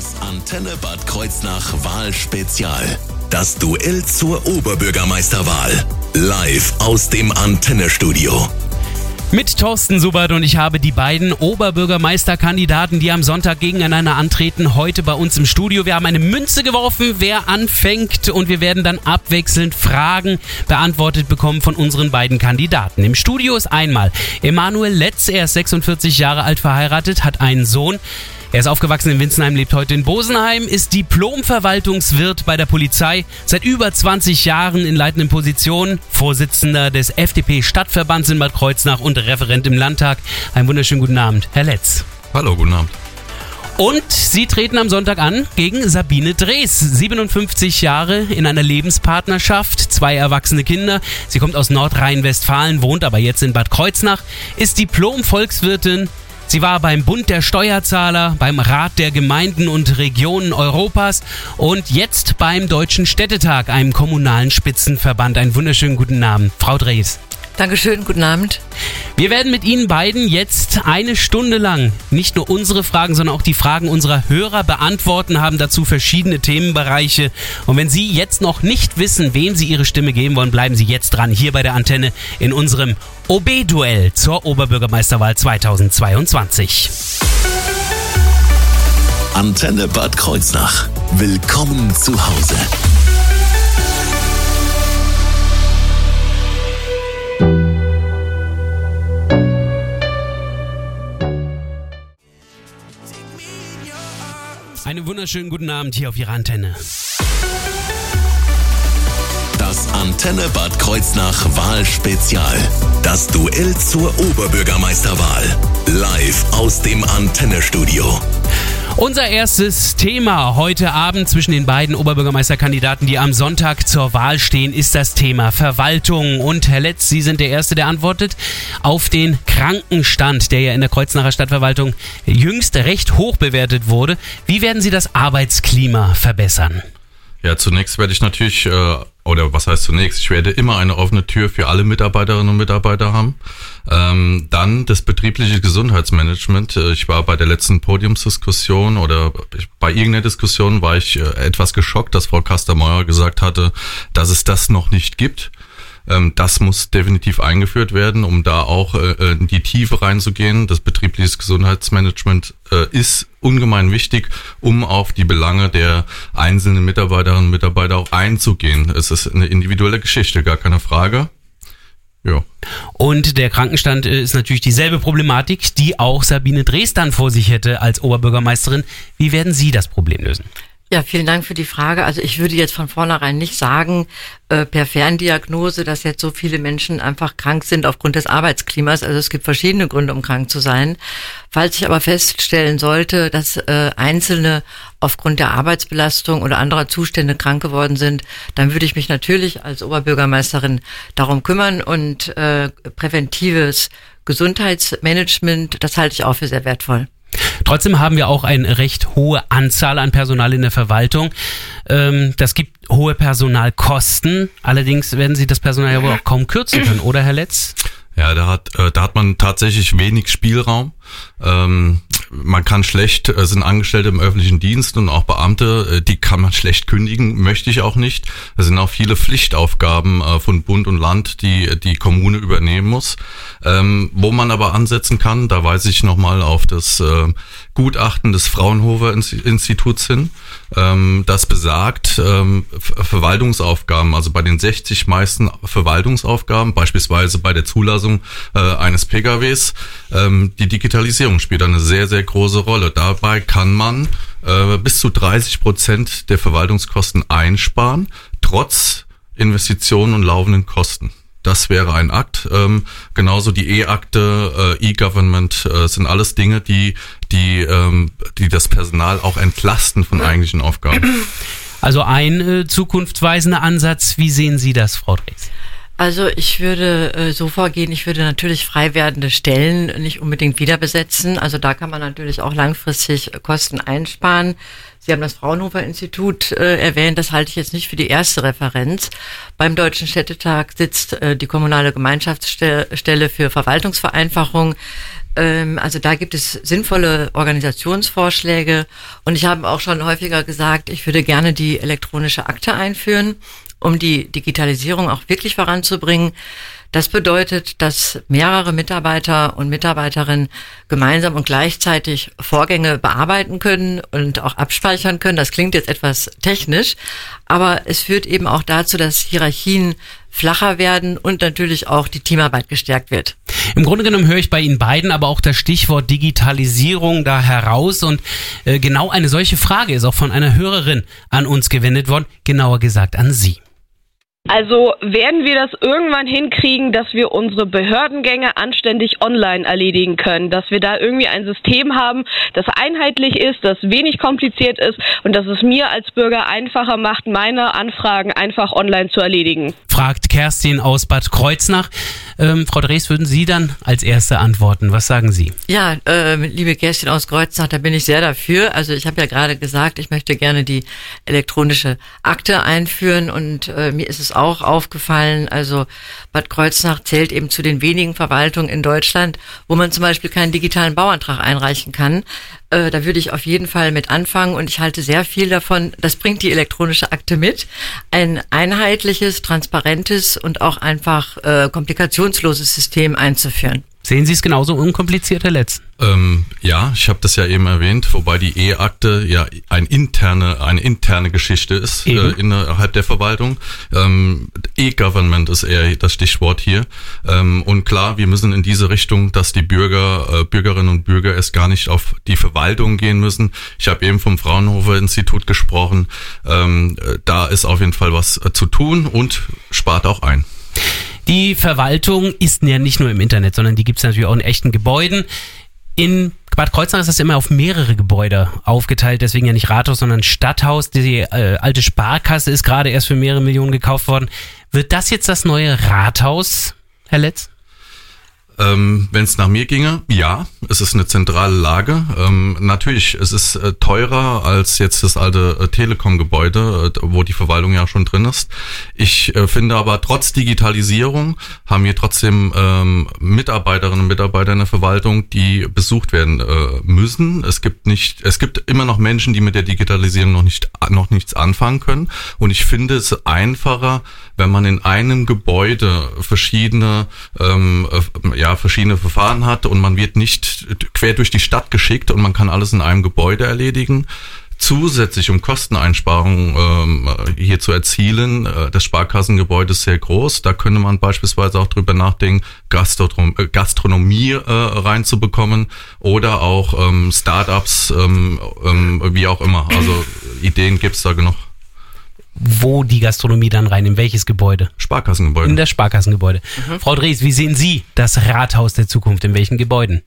Das Antenne Bad Kreuznach Wahlspezial. Das Duell zur Oberbürgermeisterwahl. Live aus dem Antennestudio. Mit Thorsten Subert und ich habe die beiden Oberbürgermeisterkandidaten, die am Sonntag gegeneinander antreten, heute bei uns im Studio. Wir haben eine Münze geworfen, wer anfängt und wir werden dann abwechselnd Fragen beantwortet bekommen von unseren beiden Kandidaten. Im Studio ist einmal Emanuel Letz, er ist 46 Jahre alt verheiratet, hat einen Sohn. Er ist aufgewachsen in Winzenheim, lebt heute in Bosenheim, ist Diplom-Verwaltungswirt bei der Polizei, seit über 20 Jahren in leitenden Positionen, Vorsitzender des FDP-Stadtverbands in Bad Kreuznach und Referent im Landtag. Einen wunderschönen guten Abend, Herr Letz. Hallo, guten Abend. Und Sie treten am Sonntag an gegen Sabine Drees, 57 Jahre in einer Lebenspartnerschaft, zwei erwachsene Kinder. Sie kommt aus Nordrhein-Westfalen, wohnt aber jetzt in Bad Kreuznach, ist Diplom-Volkswirtin, Sie war beim Bund der Steuerzahler, beim Rat der Gemeinden und Regionen Europas und jetzt beim Deutschen Städtetag, einem kommunalen Spitzenverband. Einen wunderschönen guten Abend, Frau Drees. Dankeschön, guten Abend. Wir werden mit Ihnen beiden jetzt eine Stunde lang nicht nur unsere Fragen, sondern auch die Fragen unserer Hörer beantworten, haben dazu verschiedene Themenbereiche. Und wenn Sie jetzt noch nicht wissen, wem Sie Ihre Stimme geben wollen, bleiben Sie jetzt dran, hier bei der Antenne in unserem OB-Duell zur Oberbürgermeisterwahl 2022. Antenne Bad Kreuznach. Willkommen zu Hause. Einen wunderschönen guten Abend hier auf Ihrer Antenne. Das Antenne Bad Kreuznach Wahlspezial. Das Duell zur Oberbürgermeisterwahl. Live aus dem Antennestudio. Unser erstes Thema heute Abend zwischen den beiden Oberbürgermeisterkandidaten, die am Sonntag zur Wahl stehen, ist das Thema Verwaltung. Und Herr Letz, Sie sind der Erste, der antwortet auf den Krankenstand, der ja in der Kreuznacher Stadtverwaltung jüngst recht hoch bewertet wurde. Wie werden Sie das Arbeitsklima verbessern? Ja, zunächst werde ich natürlich, äh, oder was heißt zunächst, ich werde immer eine offene Tür für alle Mitarbeiterinnen und Mitarbeiter haben. Ähm, dann das betriebliche Gesundheitsmanagement. Äh, ich war bei der letzten Podiumsdiskussion oder bei irgendeiner Diskussion war ich äh, etwas geschockt, dass Frau Kastermeuer gesagt hatte, dass es das noch nicht gibt. Ähm, das muss definitiv eingeführt werden, um da auch äh, in die Tiefe reinzugehen. Das betriebliches Gesundheitsmanagement äh, ist ungemein wichtig, um auf die Belange der einzelnen Mitarbeiterinnen und Mitarbeiter auch einzugehen. Es ist eine individuelle Geschichte, gar keine Frage. Ja. Und der Krankenstand äh, ist natürlich dieselbe Problematik, die auch Sabine Dresdan vor sich hätte als Oberbürgermeisterin. Wie werden Sie das Problem lösen? Ja, vielen Dank für die Frage. Also ich würde jetzt von vornherein nicht sagen, äh, per Ferndiagnose, dass jetzt so viele Menschen einfach krank sind aufgrund des Arbeitsklimas. Also es gibt verschiedene Gründe, um krank zu sein. Falls ich aber feststellen sollte, dass äh, Einzelne aufgrund der Arbeitsbelastung oder anderer Zustände krank geworden sind, dann würde ich mich natürlich als Oberbürgermeisterin darum kümmern und äh, präventives Gesundheitsmanagement, das halte ich auch für sehr wertvoll. Trotzdem haben wir auch eine recht hohe Anzahl an Personal in der Verwaltung. Ähm, das gibt hohe Personalkosten. Allerdings werden Sie das Personal ja wohl auch kaum kürzen können, oder Herr Letz? Ja, da hat, äh, da hat man tatsächlich wenig Spielraum. Ähm, man kann schlecht, äh, sind Angestellte im öffentlichen Dienst und auch Beamte, äh, die kann man schlecht kündigen, möchte ich auch nicht. Es sind auch viele Pflichtaufgaben äh, von Bund und Land, die die Kommune übernehmen muss. Ähm, wo man aber ansetzen kann, da weise ich nochmal auf das Gutachten des Fraunhofer Instituts hin, ähm, das besagt, ähm, Verwaltungsaufgaben, also bei den 60 meisten Verwaltungsaufgaben, beispielsweise bei der Zulassung eines PKWs, die Digitalisierung spielt eine sehr, sehr große Rolle. Dabei kann man äh, bis zu 30 Prozent der Verwaltungskosten einsparen, trotz Investitionen und laufenden Kosten. Das wäre ein Akt. Ähm, genauso die E-Akte, äh, E-Government äh, sind alles Dinge, die, die, ähm, die das Personal auch entlasten von eigentlichen Aufgaben. Also ein äh, zukunftsweisender Ansatz. Wie sehen Sie das, Frau Drees? Also ich würde äh, so vorgehen, ich würde natürlich frei werdende Stellen nicht unbedingt wieder besetzen. Also da kann man natürlich auch langfristig Kosten einsparen. Sie haben das Fraunhofer Institut äh, erwähnt, das halte ich jetzt nicht für die erste Referenz. Beim Deutschen Städtetag sitzt äh, die kommunale Gemeinschaftsstelle für Verwaltungsvereinfachung. Ähm, also da gibt es sinnvolle Organisationsvorschläge und ich habe auch schon häufiger gesagt, ich würde gerne die elektronische Akte einführen, um die Digitalisierung auch wirklich voranzubringen. Das bedeutet, dass mehrere Mitarbeiter und Mitarbeiterinnen gemeinsam und gleichzeitig Vorgänge bearbeiten können und auch abspeichern können. Das klingt jetzt etwas technisch, aber es führt eben auch dazu, dass Hierarchien flacher werden und natürlich auch die Teamarbeit gestärkt wird. Im Grunde genommen höre ich bei Ihnen beiden aber auch das Stichwort Digitalisierung da heraus und äh, genau eine solche Frage ist auch von einer Hörerin an uns gewendet worden, genauer gesagt an Sie. Also werden wir das irgendwann hinkriegen, dass wir unsere Behördengänge anständig online erledigen können, dass wir da irgendwie ein System haben, das einheitlich ist, das wenig kompliziert ist und dass es mir als Bürger einfacher macht, meine Anfragen einfach online zu erledigen. Fragt Kerstin aus Bad Kreuznach. Ähm, Frau Drees, würden Sie dann als Erste antworten? Was sagen Sie? Ja, äh, liebe Kerstin aus Kreuznach, da bin ich sehr dafür. Also ich habe ja gerade gesagt, ich möchte gerne die elektronische Akte einführen und äh, mir ist es auch aufgefallen, also Bad Kreuznach zählt eben zu den wenigen Verwaltungen in Deutschland, wo man zum Beispiel keinen digitalen Bauantrag einreichen kann. Äh, da würde ich auf jeden Fall mit anfangen und ich halte sehr viel davon. Das bringt die elektronische Akte mit. Ein einheitliches, transparentes und auch einfach äh, komplikationsloses System einzuführen. Sehen Sie es genauso unkompliziert, Herr Letz? Ähm, ja, ich habe das ja eben erwähnt, wobei die E-Akte ja ein interne, eine interne Geschichte ist äh, innerhalb der Verwaltung. Ähm, E-Government ist eher das Stichwort hier. Ähm, und klar, wir müssen in diese Richtung, dass die Bürger, äh, Bürgerinnen und Bürger es gar nicht auf die Verwaltung gehen müssen. Ich habe eben vom Fraunhofer Institut gesprochen. Ähm, äh, da ist auf jeden Fall was äh, zu tun und spart auch ein. Die Verwaltung ist ja nicht nur im Internet, sondern die gibt es natürlich auch in echten Gebäuden. In Bad Kreuznach ist das immer auf mehrere Gebäude aufgeteilt, deswegen ja nicht Rathaus, sondern Stadthaus. Die äh, alte Sparkasse ist gerade erst für mehrere Millionen gekauft worden. Wird das jetzt das neue Rathaus, Herr Letz? Ähm, Wenn es nach mir ginge, ja, es ist eine zentrale Lage. Ähm, natürlich, es ist äh, teurer als jetzt das alte äh, Telekom-Gebäude, äh, wo die Verwaltung ja schon drin ist. Ich äh, finde aber trotz Digitalisierung haben wir trotzdem ähm, Mitarbeiterinnen und Mitarbeiter in der Verwaltung, die besucht werden äh, müssen. Es gibt nicht, es gibt immer noch Menschen, die mit der Digitalisierung noch nicht noch nichts anfangen können. Und ich finde es einfacher, wenn man in einem Gebäude verschiedene ähm, äh, ja verschiedene Verfahren hat und man wird nicht quer durch die Stadt geschickt und man kann alles in einem Gebäude erledigen. Zusätzlich, um Kosteneinsparungen ähm, hier zu erzielen, äh, das Sparkassengebäude ist sehr groß. Da könnte man beispielsweise auch drüber nachdenken, Gastro äh, Gastronomie äh, reinzubekommen oder auch ähm, Startups, ähm, ähm, wie auch immer. Also Ideen gibt's da genug wo die Gastronomie dann rein, in welches Gebäude? Sparkassengebäude. In das Sparkassengebäude. Mhm. Frau Drees, wie sehen Sie das Rathaus der Zukunft? In welchen Gebäuden?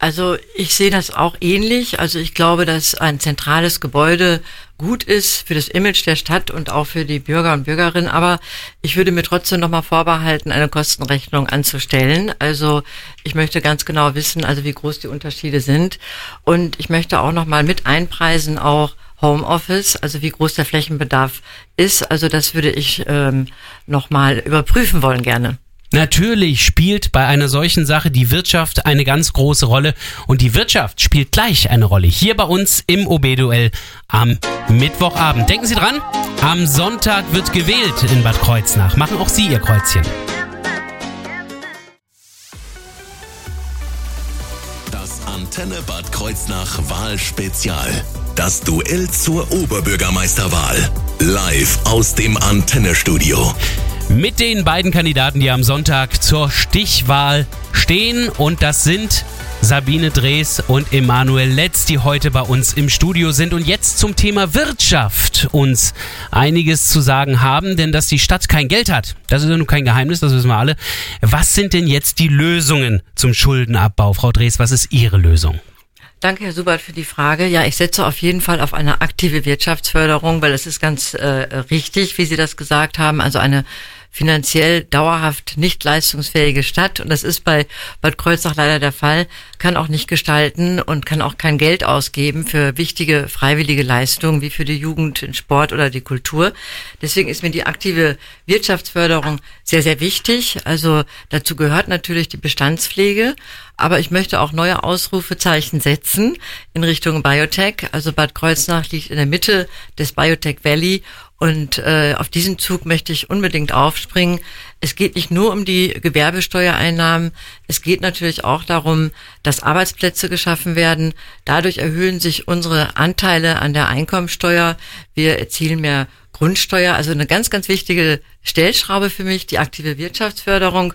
Also ich sehe das auch ähnlich. Also ich glaube, dass ein zentrales Gebäude gut ist für das Image der Stadt und auch für die Bürger und Bürgerinnen. Aber ich würde mir trotzdem nochmal vorbehalten, eine Kostenrechnung anzustellen. Also ich möchte ganz genau wissen, also wie groß die Unterschiede sind. Und ich möchte auch nochmal mit einpreisen, auch Homeoffice, also wie groß der Flächenbedarf ist. Also das würde ich ähm, nochmal überprüfen wollen gerne. Natürlich spielt bei einer solchen Sache die Wirtschaft eine ganz große Rolle und die Wirtschaft spielt gleich eine Rolle hier bei uns im OB-Duell am Mittwochabend. Denken Sie dran, am Sonntag wird gewählt in Bad Kreuznach. Machen auch Sie Ihr Kreuzchen. Antenne Bad Kreuznach Wahlspezial. Das Duell zur Oberbürgermeisterwahl. Live aus dem Antennestudio. Mit den beiden Kandidaten, die am Sonntag zur Stichwahl stehen. Und das sind Sabine Drees und Emanuel Letz, die heute bei uns im Studio sind und jetzt zum Thema Wirtschaft uns einiges zu sagen haben, denn dass die Stadt kein Geld hat, das ist ja nun kein Geheimnis, das wissen wir alle. Was sind denn jetzt die Lösungen zum Schuldenabbau? Frau Drees, was ist Ihre Lösung? Danke, Herr Subert, für die Frage. Ja, ich setze auf jeden Fall auf eine aktive Wirtschaftsförderung, weil es ist ganz äh, richtig, wie Sie das gesagt haben. Also eine finanziell dauerhaft nicht leistungsfähige Stadt, und das ist bei Bad Kreuznach leider der Fall, kann auch nicht gestalten und kann auch kein Geld ausgeben für wichtige freiwillige Leistungen wie für die Jugend, den Sport oder die Kultur. Deswegen ist mir die aktive Wirtschaftsförderung sehr, sehr wichtig. Also dazu gehört natürlich die Bestandspflege, aber ich möchte auch neue Ausrufezeichen setzen in Richtung Biotech. Also Bad Kreuznach liegt in der Mitte des Biotech Valley und äh, auf diesen Zug möchte ich unbedingt aufspringen. Es geht nicht nur um die Gewerbesteuereinnahmen, es geht natürlich auch darum, dass Arbeitsplätze geschaffen werden. Dadurch erhöhen sich unsere Anteile an der Einkommensteuer. Wir erzielen mehr Grundsteuer, also eine ganz, ganz wichtige Stellschraube für mich, die aktive Wirtschaftsförderung.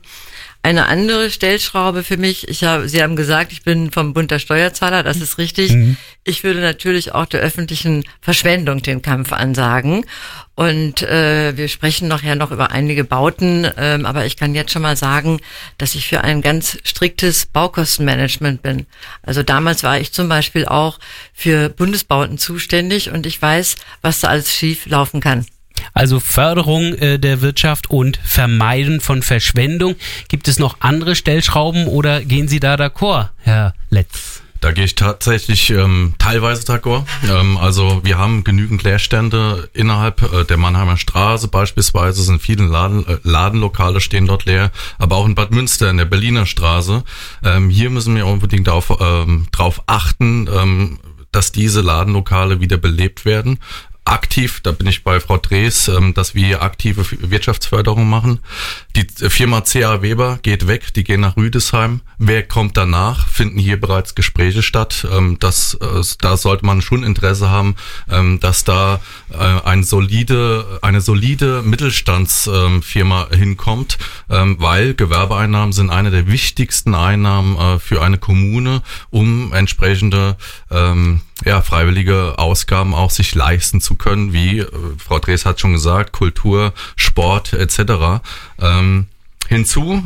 Eine andere Stellschraube für mich, ich habe, Sie haben gesagt, ich bin vom Bund der Steuerzahler, das ist richtig. Mhm. Ich würde natürlich auch der öffentlichen Verschwendung den Kampf ansagen. Und äh, wir sprechen nachher noch über einige Bauten, ähm, aber ich kann jetzt schon mal sagen, dass ich für ein ganz striktes Baukostenmanagement bin. Also damals war ich zum Beispiel auch für Bundesbauten zuständig und ich weiß, was da alles schief laufen kann. Also Förderung äh, der Wirtschaft und Vermeiden von Verschwendung. Gibt es noch andere Stellschrauben oder gehen Sie da d'accord, Herr Letz? Da gehe ich tatsächlich ähm, teilweise d'accord. Ähm, also wir haben genügend Leerstände innerhalb äh, der Mannheimer Straße beispielsweise sind viele Laden, äh, Ladenlokale stehen dort leer, aber auch in Bad Münster in der Berliner Straße. Ähm, hier müssen wir unbedingt auf, ähm, achten, ähm, dass diese Ladenlokale wieder belebt werden aktiv, da bin ich bei Frau Drees, ähm, dass wir aktive Wirtschaftsförderung machen. Die Firma CA Weber geht weg, die gehen nach Rüdesheim. Wer kommt danach? Finden hier bereits Gespräche statt. Ähm, das, äh, da sollte man schon Interesse haben, ähm, dass da äh, eine solide, eine solide Mittelstandsfirma hinkommt, weil Gewerbeeinnahmen sind eine der wichtigsten Einnahmen äh, für eine Kommune, um entsprechende ja, freiwillige Ausgaben auch sich leisten zu können, wie äh, Frau Drees hat schon gesagt, Kultur, Sport etc. Ähm, hinzu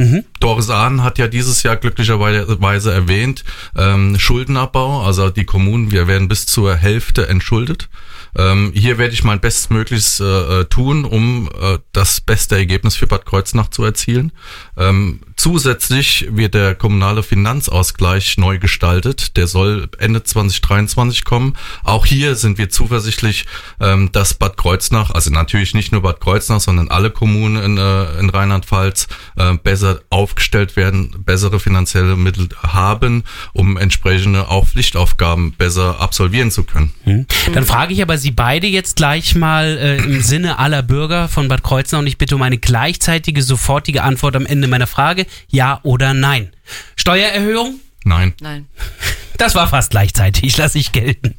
Mhm. Doris Ahn hat ja dieses Jahr glücklicherweise erwähnt, ähm, Schuldenabbau, also die Kommunen, wir werden bis zur Hälfte entschuldet. Ähm, hier werde ich mein Bestmögliches äh, äh, tun, um äh, das beste Ergebnis für Bad Kreuznach zu erzielen. Ähm, zusätzlich wird der kommunale Finanzausgleich neu gestaltet. Der soll Ende 2023 kommen. Auch hier sind wir zuversichtlich, ähm, dass Bad Kreuznach, also natürlich nicht nur Bad Kreuznach, sondern alle Kommunen in, äh, in Rheinland-Pfalz äh, besser aufgestellt werden, bessere finanzielle Mittel haben, um entsprechende auch Pflichtaufgaben besser absolvieren zu können. Hm. Dann frage ich aber Sie beide jetzt gleich mal äh, im Sinne aller Bürger von Bad Kreuznach und ich bitte um eine gleichzeitige, sofortige Antwort am Ende meiner Frage. Ja oder nein? Steuererhöhung? Nein. Nein. Das war fast gleichzeitig, lasse ich gelten.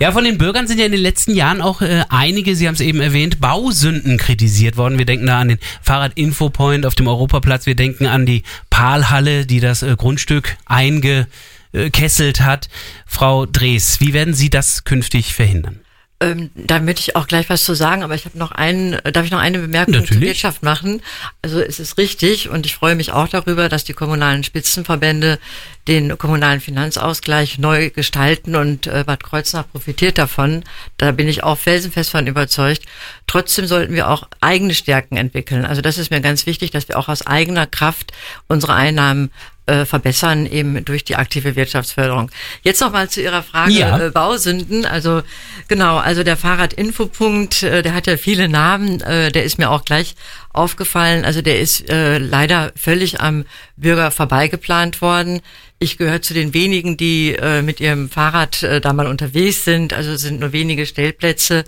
Ja, von den Bürgern sind ja in den letzten Jahren auch äh, einige, Sie haben es eben erwähnt, Bausünden kritisiert worden. Wir denken da an den Fahrrad-Infopoint auf dem Europaplatz, wir denken an die Palhalle, die das äh, Grundstück eingekesselt hat. Frau Drees, wie werden Sie das künftig verhindern? Ähm, da möchte ich auch gleich was zu sagen, aber ich habe noch einen, darf ich noch eine Bemerkung Natürlich. zur Wirtschaft machen? Also es ist richtig und ich freue mich auch darüber, dass die kommunalen Spitzenverbände den kommunalen Finanzausgleich neu gestalten und äh, Bad Kreuznach profitiert davon. Da bin ich auch felsenfest von überzeugt. Trotzdem sollten wir auch eigene Stärken entwickeln. Also das ist mir ganz wichtig, dass wir auch aus eigener Kraft unsere Einnahmen äh, verbessern, eben durch die aktive Wirtschaftsförderung. Jetzt nochmal zu Ihrer Frage ja. äh, Bausünden. Also genau, also der Fahrradinfopunkt, äh, der hat ja viele Namen, äh, der ist mir auch gleich aufgefallen. Also der ist äh, leider völlig am Bürger vorbeigeplant worden. Ich gehöre zu den wenigen, die äh, mit ihrem Fahrrad äh, da mal unterwegs sind. Also sind nur wenige Stellplätze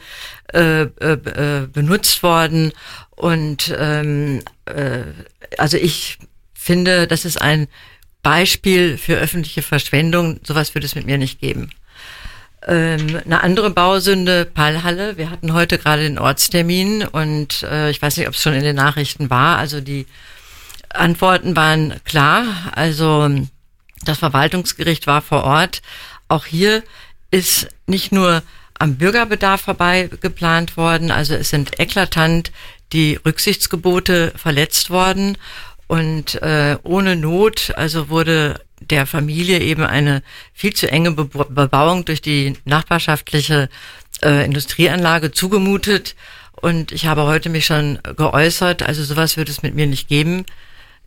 äh, äh, äh benutzt worden. Und ähm, äh, also ich finde, das ist ein Beispiel für öffentliche Verschwendung. Sowas würde es mit mir nicht geben. Ähm, eine andere Bausünde, Pallhalle. Wir hatten heute gerade den Ortstermin und äh, ich weiß nicht, ob es schon in den Nachrichten war. Also die Antworten waren klar. Also das Verwaltungsgericht war vor Ort. Auch hier ist nicht nur am Bürgerbedarf vorbei geplant worden. Also es sind eklatant die Rücksichtsgebote verletzt worden und äh, ohne Not, also wurde der Familie eben eine viel zu enge Bebauung durch die nachbarschaftliche äh, Industrieanlage zugemutet. Und ich habe heute mich schon geäußert, also sowas wird es mit mir nicht geben.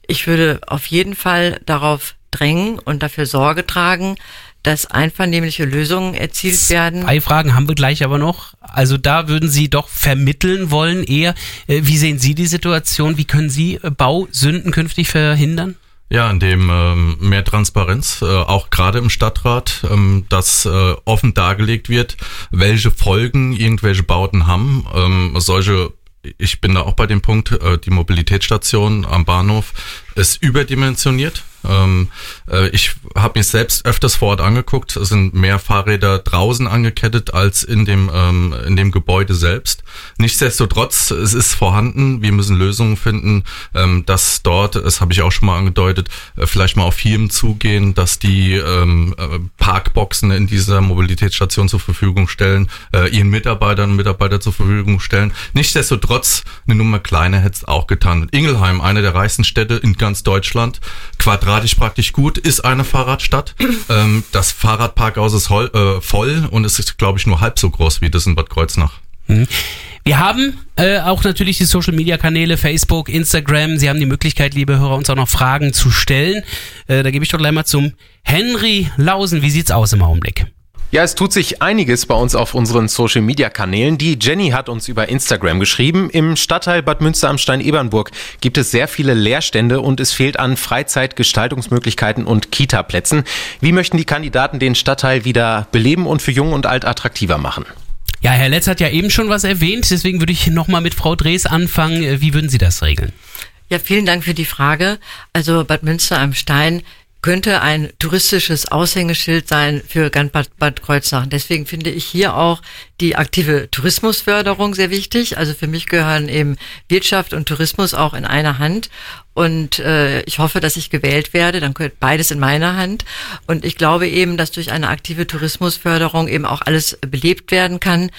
Ich würde auf jeden Fall darauf drängen und dafür Sorge tragen, dass einvernehmliche Lösungen erzielt werden. Zwei Fragen haben wir gleich aber noch. Also da würden Sie doch vermitteln wollen eher. Äh, wie sehen Sie die Situation? Wie können Sie äh, Bausünden künftig verhindern? Ja, indem ähm, mehr Transparenz, äh, auch gerade im Stadtrat, ähm, dass äh, offen dargelegt wird, welche Folgen irgendwelche Bauten haben. Ähm, solche ich bin da auch bei dem Punkt, äh, die Mobilitätsstation am Bahnhof ist überdimensioniert. Ähm, äh, ich habe mir selbst öfters vor Ort angeguckt. Es sind mehr Fahrräder draußen angekettet als in dem, ähm, in dem Gebäude selbst. Nichtsdestotrotz, es ist vorhanden. Wir müssen Lösungen finden, ähm, dass dort, das habe ich auch schon mal angedeutet, äh, vielleicht mal auf Firmen zugehen, dass die ähm, äh, Parkboxen in dieser Mobilitätsstation zur Verfügung stellen, äh, ihren Mitarbeitern und Mitarbeiter zur Verfügung stellen. Nichtsdestotrotz, eine Nummer kleiner hätte es auch getan. Ingelheim, eine der reichsten Städte in ganz Deutschland, quadratisch praktisch gut, ist eine Fahrradstadt. ähm, das Fahrradparkhaus ist voll, äh, voll und es ist, glaube ich, nur halb so groß wie das in Bad Kreuznach. Mhm. Wir haben äh, auch natürlich die Social Media Kanäle, Facebook, Instagram. Sie haben die Möglichkeit, liebe Hörer, uns auch noch Fragen zu stellen. Äh, da gebe ich doch gleich mal zum Henry Lausen. Wie sieht's aus im Augenblick? Ja, es tut sich einiges bei uns auf unseren Social Media Kanälen. Die Jenny hat uns über Instagram geschrieben. Im Stadtteil Bad Münster am Stein-Ebernburg gibt es sehr viele Leerstände und es fehlt an Freizeitgestaltungsmöglichkeiten und Kita-Plätzen. Wie möchten die Kandidaten den Stadtteil wieder beleben und für jung und alt attraktiver machen? Ja, Herr Letz hat ja eben schon was erwähnt, deswegen würde ich nochmal mit Frau Drees anfangen. Wie würden Sie das regeln? Ja, vielen Dank für die Frage. Also Bad Münster am Stein könnte ein touristisches Aushängeschild sein für ganz Bad, Bad Kreuznach. Deswegen finde ich hier auch die aktive Tourismusförderung sehr wichtig. Also für mich gehören eben Wirtschaft und Tourismus auch in einer Hand. Und äh, ich hoffe, dass ich gewählt werde. Dann gehört beides in meiner Hand. Und ich glaube eben, dass durch eine aktive Tourismusförderung eben auch alles belebt werden kann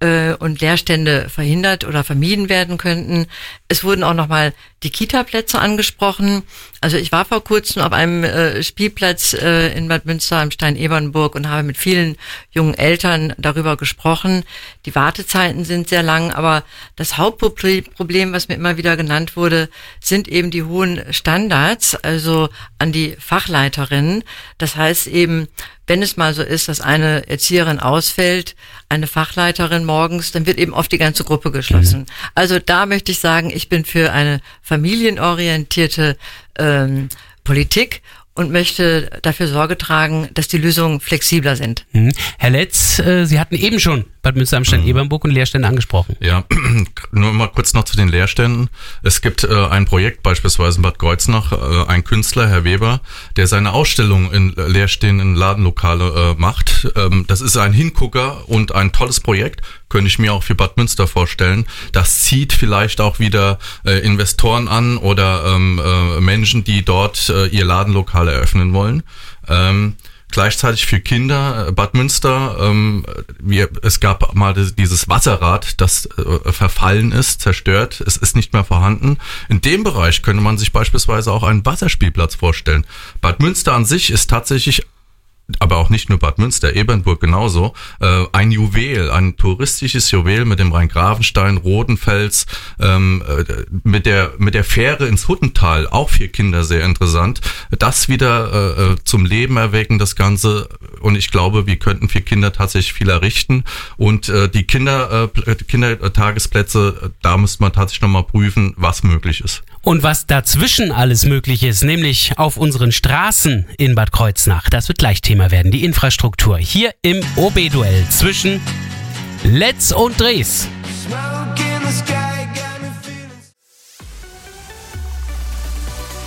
äh, und Leerstände verhindert oder vermieden werden könnten. Es wurden auch nochmal die Kita-Plätze angesprochen. Also ich war vor kurzem auf einem äh, Spielplatz äh, in Bad Münster am Stein-Ebernburg und habe mit vielen jungen Eltern darüber gesprochen. Die Wartezeiten sind sehr lang, aber das Hauptproblem, was mir immer wieder genannt wurde, sind eben die hohen Standards, also an die Fachleiterinnen. Das heißt eben, wenn es mal so ist, dass eine Erzieherin ausfällt, eine Fachleiterin morgens, dann wird eben oft die ganze Gruppe geschlossen. Mhm. Also da möchte ich sagen, ich bin für eine familienorientierte ähm, Politik und möchte dafür Sorge tragen, dass die Lösungen flexibler sind. Mhm. Herr Letz, äh, Sie hatten eben schon Bad Münster am Stein mhm. Ebernburg und Leerstände angesprochen. Ja, nur mal kurz noch zu den Leerständen. Es gibt äh, ein Projekt beispielsweise in Bad Kreuznach, äh, ein Künstler, Herr Weber, der seine Ausstellung in leerstehenden Ladenlokale äh, macht. Ähm, das ist ein Hingucker und ein tolles Projekt, könnte ich mir auch für Bad Münster vorstellen. Das zieht vielleicht auch wieder äh, Investoren an oder ähm, äh, Menschen, die dort äh, ihr Ladenlokal eröffnen wollen. Ähm, gleichzeitig für Kinder. Äh, Bad Münster, ähm, wir, es gab mal dieses Wasserrad, das äh, verfallen ist, zerstört. Es ist nicht mehr vorhanden. In dem Bereich könnte man sich beispielsweise auch einen Wasserspielplatz vorstellen. Bad Münster an sich ist tatsächlich aber auch nicht nur Bad Münster, Ebernburg genauso, äh, ein Juwel, ein touristisches Juwel mit dem Rhein-Grafenstein, Rodenfels, ähm, äh, mit der mit der Fähre ins Huttental, auch für Kinder sehr interessant. Das wieder äh, äh, zum Leben erwecken, das Ganze. Und ich glaube, wir könnten für Kinder tatsächlich viel errichten. Und äh, die Kinder, äh, Kindertagesplätze, da müsste man tatsächlich nochmal prüfen, was möglich ist. Und was dazwischen alles möglich ist, nämlich auf unseren Straßen in Bad Kreuznach, das wird gleich Thema werden, die Infrastruktur. Hier im OB-Duell zwischen Letz und Dres.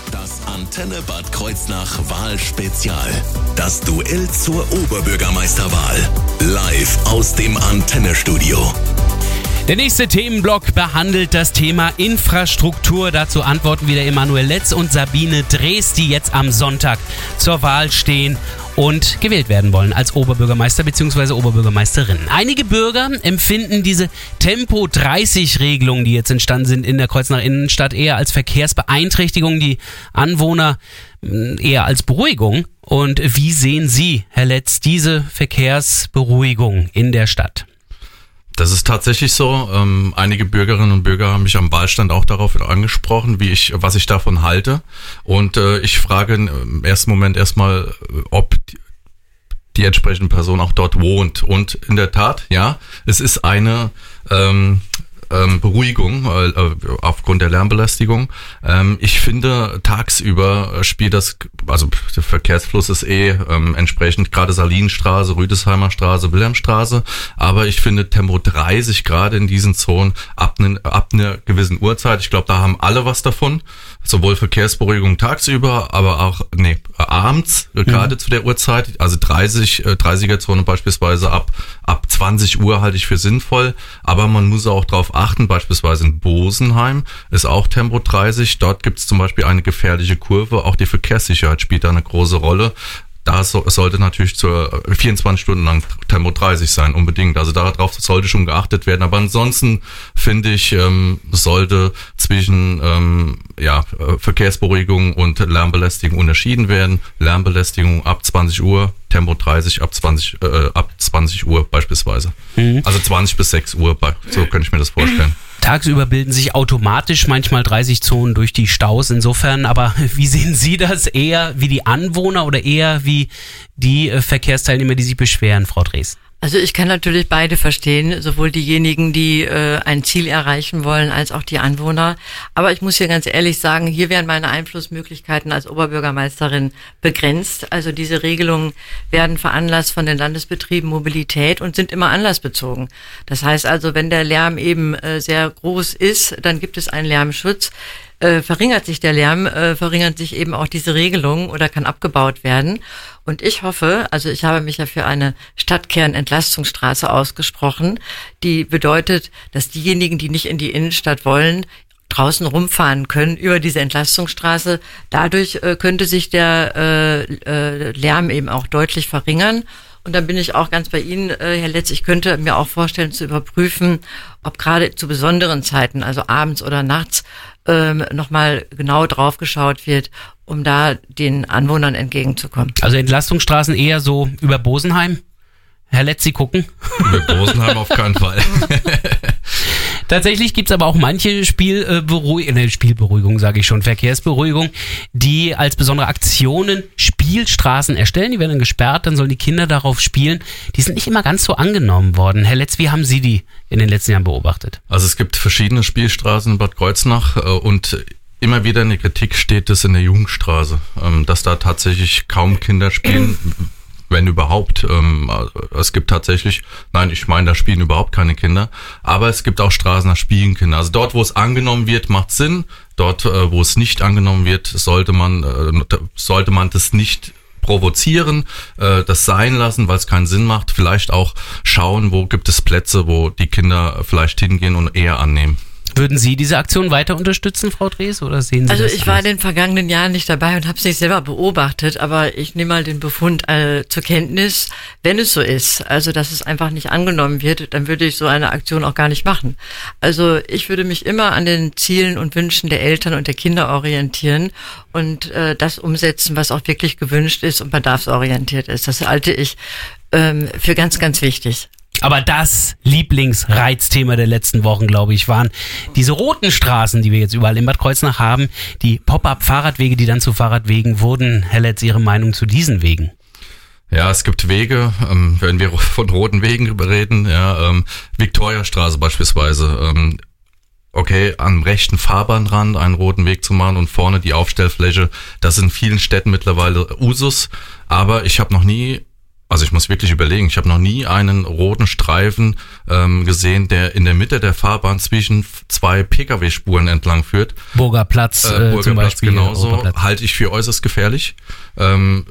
Das Antenne Bad Kreuznach Wahlspezial. Das Duell zur Oberbürgermeisterwahl. Live aus dem Antennestudio. Der nächste Themenblock behandelt das Thema Infrastruktur. Dazu antworten wieder Emanuel Letz und Sabine Drees, die jetzt am Sonntag zur Wahl stehen und gewählt werden wollen als Oberbürgermeister bzw. Oberbürgermeisterin. Einige Bürger empfinden diese Tempo 30 Regelungen, die jetzt entstanden sind in der Kreuznacher Innenstadt, eher als Verkehrsbeeinträchtigung, die Anwohner hm, eher als Beruhigung. Und wie sehen Sie, Herr Letz, diese Verkehrsberuhigung in der Stadt? Das ist tatsächlich so. Ähm, einige Bürgerinnen und Bürger haben mich am Wahlstand auch darauf angesprochen, wie ich, was ich davon halte. Und äh, ich frage im ersten Moment erstmal, ob die, die entsprechende Person auch dort wohnt. Und in der Tat, ja, es ist eine ähm, ähm, Beruhigung äh, äh, aufgrund der Lärmbelästigung. Ähm, ich finde, tagsüber spielt das, also der Verkehrsfluss ist eh ähm, entsprechend gerade Salinstraße, Rüdesheimer Straße, Wilhelmstraße, aber ich finde Tempo 30 gerade in diesen Zonen ab, ne, ab einer gewissen Uhrzeit, ich glaube, da haben alle was davon, sowohl Verkehrsberuhigung tagsüber, aber auch, nee, abends, mhm. gerade zu der Uhrzeit, also 30, äh, 30er Zone beispielsweise ab, ab 20 Uhr halte ich für sinnvoll, aber man muss auch darauf achten, beispielsweise in Bosenheim ist auch Tempo 30. Dort gibt es zum Beispiel eine gefährliche Kurve. Auch die Verkehrssicherheit spielt da eine große Rolle da so, sollte natürlich zur 24 Stunden lang Tempo 30 sein, unbedingt. Also darauf sollte schon geachtet werden. Aber ansonsten finde ich, ähm, sollte zwischen ähm, ja, Verkehrsberuhigung und Lärmbelästigung unterschieden werden. Lärmbelästigung ab 20 Uhr, Tempo 30 ab 20, äh, ab 20 Uhr beispielsweise. Mhm. Also 20 bis 6 Uhr, so könnte ich mir das vorstellen. Tagsüber bilden sich automatisch manchmal 30 Zonen durch die Staus. Insofern, aber wie sehen Sie das? Eher wie die Anwohner oder eher wie die äh, Verkehrsteilnehmer, die sich beschweren, Frau Dresden? Also ich kann natürlich beide verstehen, sowohl diejenigen, die äh, ein Ziel erreichen wollen, als auch die Anwohner. Aber ich muss hier ganz ehrlich sagen, hier werden meine Einflussmöglichkeiten als Oberbürgermeisterin begrenzt. Also diese Regelungen werden veranlasst von den Landesbetrieben Mobilität und sind immer anlassbezogen. Das heißt also, wenn der Lärm eben äh, sehr groß ist, dann gibt es einen Lärmschutz äh, verringert sich der Lärm, äh, verringert sich eben auch diese Regelung oder kann abgebaut werden. Und ich hoffe, also ich habe mich ja für eine Stadtkernen-Entlastungsstraße ausgesprochen, die bedeutet, dass diejenigen, die nicht in die Innenstadt wollen, draußen rumfahren können über diese Entlastungsstraße. Dadurch äh, könnte sich der äh, äh, Lärm eben auch deutlich verringern. Und dann bin ich auch ganz bei Ihnen, äh, Herr Letz. Ich könnte mir auch vorstellen zu überprüfen, ob gerade zu besonderen Zeiten, also abends oder nachts, ähm, nochmal genau drauf geschaut wird, um da den Anwohnern entgegenzukommen. Also Entlastungsstraßen eher so über Bosenheim? Herr Letz, Sie gucken? Über Bosenheim auf keinen Fall. Tatsächlich gibt's aber auch manche Spielberuhigung, äh, Spielberuhigung sage ich schon, Verkehrsberuhigung, die als besondere Aktionen Spielstraßen erstellen. Die werden dann gesperrt, dann sollen die Kinder darauf spielen. Die sind nicht immer ganz so angenommen worden. Herr Letz, wie haben Sie die in den letzten Jahren beobachtet? Also es gibt verschiedene Spielstraßen in Bad Kreuznach äh, und immer wieder in der Kritik steht es in der Jugendstraße, ähm, dass da tatsächlich kaum Kinder spielen wenn überhaupt. Ähm, es gibt tatsächlich, nein, ich meine, da spielen überhaupt keine Kinder, aber es gibt auch Straßen, da spielen Kinder. Also dort, wo es angenommen wird, macht Sinn. Dort, äh, wo es nicht angenommen wird, sollte man, äh, sollte man das nicht provozieren, äh, das sein lassen, weil es keinen Sinn macht. Vielleicht auch schauen, wo gibt es Plätze, wo die Kinder vielleicht hingehen und eher annehmen. Würden Sie diese Aktion weiter unterstützen, Frau Drees, oder sehen Sie Also ich war in den vergangenen Jahren nicht dabei und habe es nicht selber beobachtet, aber ich nehme mal den Befund äh, zur Kenntnis, wenn es so ist, also dass es einfach nicht angenommen wird, dann würde ich so eine Aktion auch gar nicht machen. Also ich würde mich immer an den Zielen und Wünschen der Eltern und der Kinder orientieren und äh, das umsetzen, was auch wirklich gewünscht ist und bedarfsorientiert ist. Das halte ich ähm, für ganz, ganz wichtig. Aber das Lieblingsreizthema der letzten Wochen, glaube ich, waren diese roten Straßen, die wir jetzt überall in Bad Kreuznach haben, die Pop-up-Fahrradwege, die dann zu Fahrradwegen wurden. Herr Letz, Ihre Meinung zu diesen Wegen? Ja, es gibt Wege, ähm, wenn wir von roten Wegen reden, ja, ähm, Viktoriastraße beispielsweise, ähm, okay, am rechten Fahrbahnrand einen roten Weg zu machen und vorne die Aufstellfläche, das ist in vielen Städten mittlerweile Usus, aber ich habe noch nie also ich muss wirklich überlegen, ich habe noch nie einen roten Streifen ähm, gesehen, der in der Mitte der Fahrbahn zwischen zwei Pkw-Spuren entlang führt. Burgerplatz, äh, Burgerplatz zum Beispiel. Genauso halte ich für äußerst gefährlich. Ähm,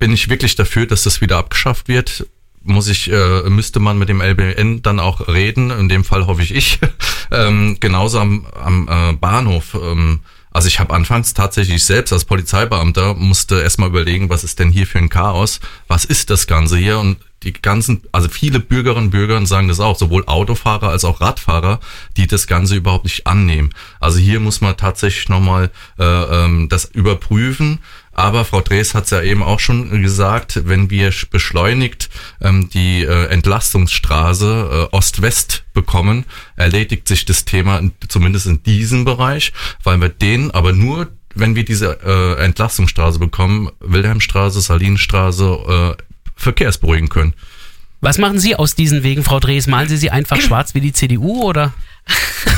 bin ich wirklich dafür, dass das wieder abgeschafft wird? muss ich, äh, müsste man mit dem LBN dann auch reden. In dem Fall hoffe ich ich. ähm, genauso am, am äh, Bahnhof. Ähm, also ich habe anfangs tatsächlich selbst als Polizeibeamter musste erstmal überlegen, was ist denn hier für ein Chaos? Was ist das Ganze hier? Und die ganzen, also viele Bürgerinnen und Bürger sagen das auch, sowohl Autofahrer als auch Radfahrer, die das Ganze überhaupt nicht annehmen. Also hier muss man tatsächlich nochmal äh, ähm, das überprüfen. Aber Frau Drees hat es ja eben auch schon gesagt, wenn wir beschleunigt ähm, die äh, Entlastungsstraße äh, Ost-West bekommen, erledigt sich das Thema zumindest in diesem Bereich, weil wir den aber nur wenn wir diese äh, Entlastungsstraße bekommen, Wilhelmstraße, Salinstraße, äh, verkehrsberuhigen können. Was machen Sie aus diesen Wegen, Frau Drees? Malen Sie sie einfach schwarz wie die CDU oder?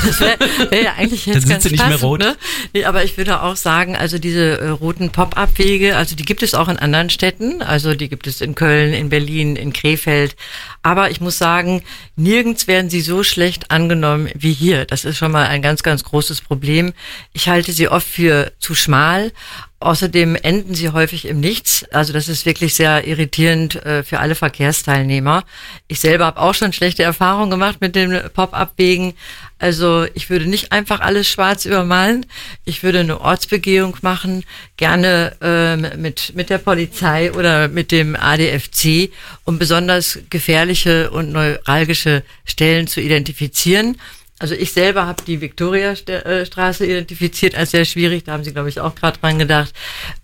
Das wäre wär ja eigentlich jetzt Dann ganz sind sie nicht mehr rot. Ne? Nee, aber ich würde auch sagen, also diese äh, roten Pop-up-Wege, also die gibt es auch in anderen Städten. Also die gibt es in Köln, in Berlin, in Krefeld. Aber ich muss sagen, nirgends werden sie so schlecht angenommen wie hier. Das ist schon mal ein ganz, ganz großes Problem. Ich halte sie oft für zu schmal. Außerdem enden sie häufig im Nichts. Also das ist wirklich sehr irritierend äh, für alle Verkehrsteilnehmer. Ich selber habe auch schon schlechte Erfahrungen gemacht mit den Pop-up-Wegen. Also ich würde nicht einfach alles schwarz übermalen. Ich würde eine Ortsbegehung machen, gerne ähm, mit, mit der Polizei oder mit dem ADFC, um besonders gefährliche und neuralgische Stellen zu identifizieren. Also ich selber habe die Viktoriastraße identifiziert als sehr schwierig. Da haben Sie, glaube ich, auch gerade dran gedacht.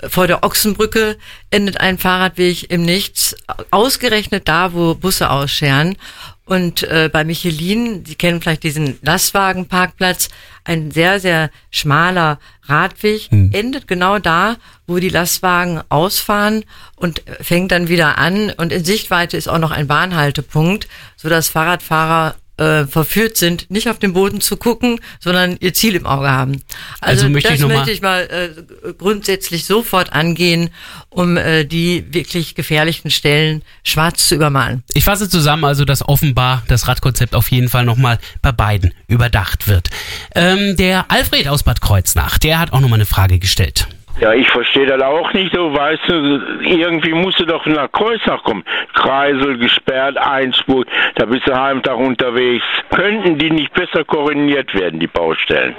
Vor der Ochsenbrücke endet ein Fahrradweg im Nichts, ausgerechnet da, wo Busse ausscheren. Und äh, bei Michelin, Sie kennen vielleicht diesen Lastwagenparkplatz, ein sehr, sehr schmaler Radweg, endet genau da, wo die Lastwagen ausfahren und fängt dann wieder an. Und in Sichtweite ist auch noch ein Bahnhaltepunkt, sodass Fahrradfahrer äh, verführt sind, nicht auf den Boden zu gucken, sondern ihr Ziel im Auge haben. Also, Also möchte das ich möchte ich mal äh, grundsätzlich sofort angehen, um äh, die wirklich gefährlichen Stellen schwarz zu übermalen. Ich fasse zusammen, also dass offenbar das Radkonzept auf jeden Fall nochmal bei beiden überdacht wird. Ähm, der Alfred aus Bad Kreuznach, der hat auch nochmal eine Frage gestellt. Ja, ich verstehe das auch nicht so, weißt du, irgendwie musst du doch nach Kreuznach kommen. Kreisel gesperrt, Einsburg, da bist du Heimtag unterwegs. Könnten die nicht besser koordiniert werden, die Baustellen?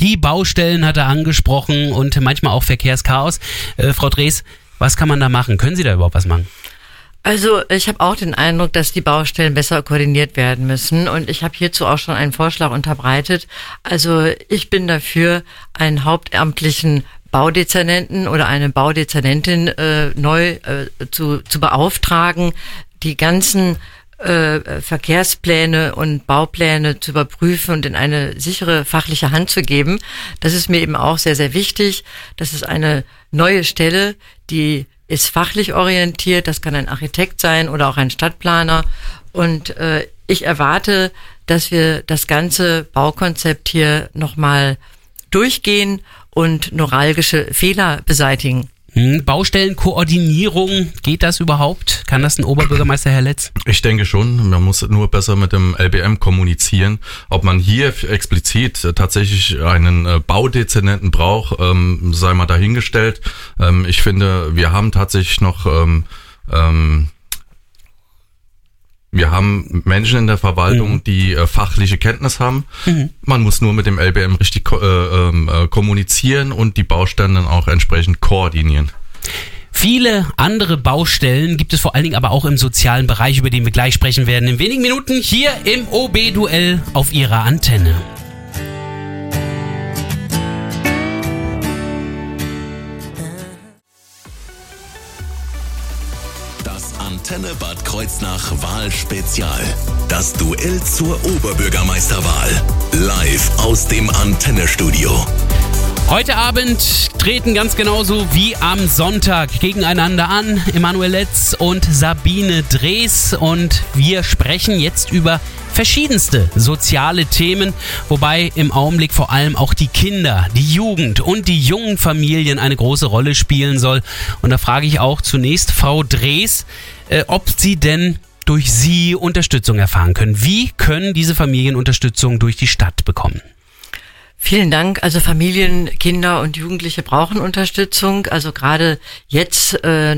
Die Baustellen hat er angesprochen und manchmal auch Verkehrschaos. Äh, Frau Drees, was kann man da machen? Können Sie da überhaupt was machen? Also ich habe auch den Eindruck, dass die Baustellen besser koordiniert werden müssen und ich habe hierzu auch schon einen Vorschlag unterbreitet. Also ich bin dafür, einen hauptamtlichen Baudezernenten oder eine Baudezernentin äh, neu äh, zu, zu beauftragen, die ganzen äh, Verkehrspläne und Baupläne zu überprüfen und in eine sichere fachliche Hand zu geben. Das ist mir eben auch sehr, sehr wichtig. Das ist eine neue Stelle, die ist fachlich orientiert. Das kann ein Architekt sein oder auch ein Stadtplaner. Und äh, ich erwarte, dass wir das ganze Baukonzept hier nochmal durchgehen und neuralgische Fehler beseitigen. Hm, Baustellenkoordinierung, geht das überhaupt? Kann das ein Oberbürgermeister Herr Letz? Ich denke schon, man muss nur besser mit dem LBM kommunizieren. Ob man hier explizit tatsächlich einen äh, Baudezernenten braucht, ähm, sei mal dahingestellt. Ähm, ich finde, wir haben tatsächlich noch ähm, ähm, wir haben Menschen in der Verwaltung, die äh, fachliche Kenntnis haben. Man muss nur mit dem LBM richtig ko äh, ähm, äh, kommunizieren und die Baustellen dann auch entsprechend koordinieren. Viele andere Baustellen gibt es vor allen Dingen aber auch im sozialen Bereich, über den wir gleich sprechen werden. In wenigen Minuten hier im OB-Duell auf Ihrer Antenne. Antenne Bad Kreuznach Wahlspezial. Das Duell zur Oberbürgermeisterwahl. Live aus dem Antennestudio. Heute Abend treten ganz genauso wie am Sonntag gegeneinander an Emanuel Letz und Sabine Drees und wir sprechen jetzt über verschiedenste soziale Themen, wobei im Augenblick vor allem auch die Kinder, die Jugend und die jungen Familien eine große Rolle spielen soll. Und da frage ich auch zunächst Frau Drees, äh, ob sie denn durch sie Unterstützung erfahren können. Wie können diese Familien Unterstützung durch die Stadt bekommen? Vielen Dank. Also Familien, Kinder und Jugendliche brauchen Unterstützung. Also gerade jetzt äh,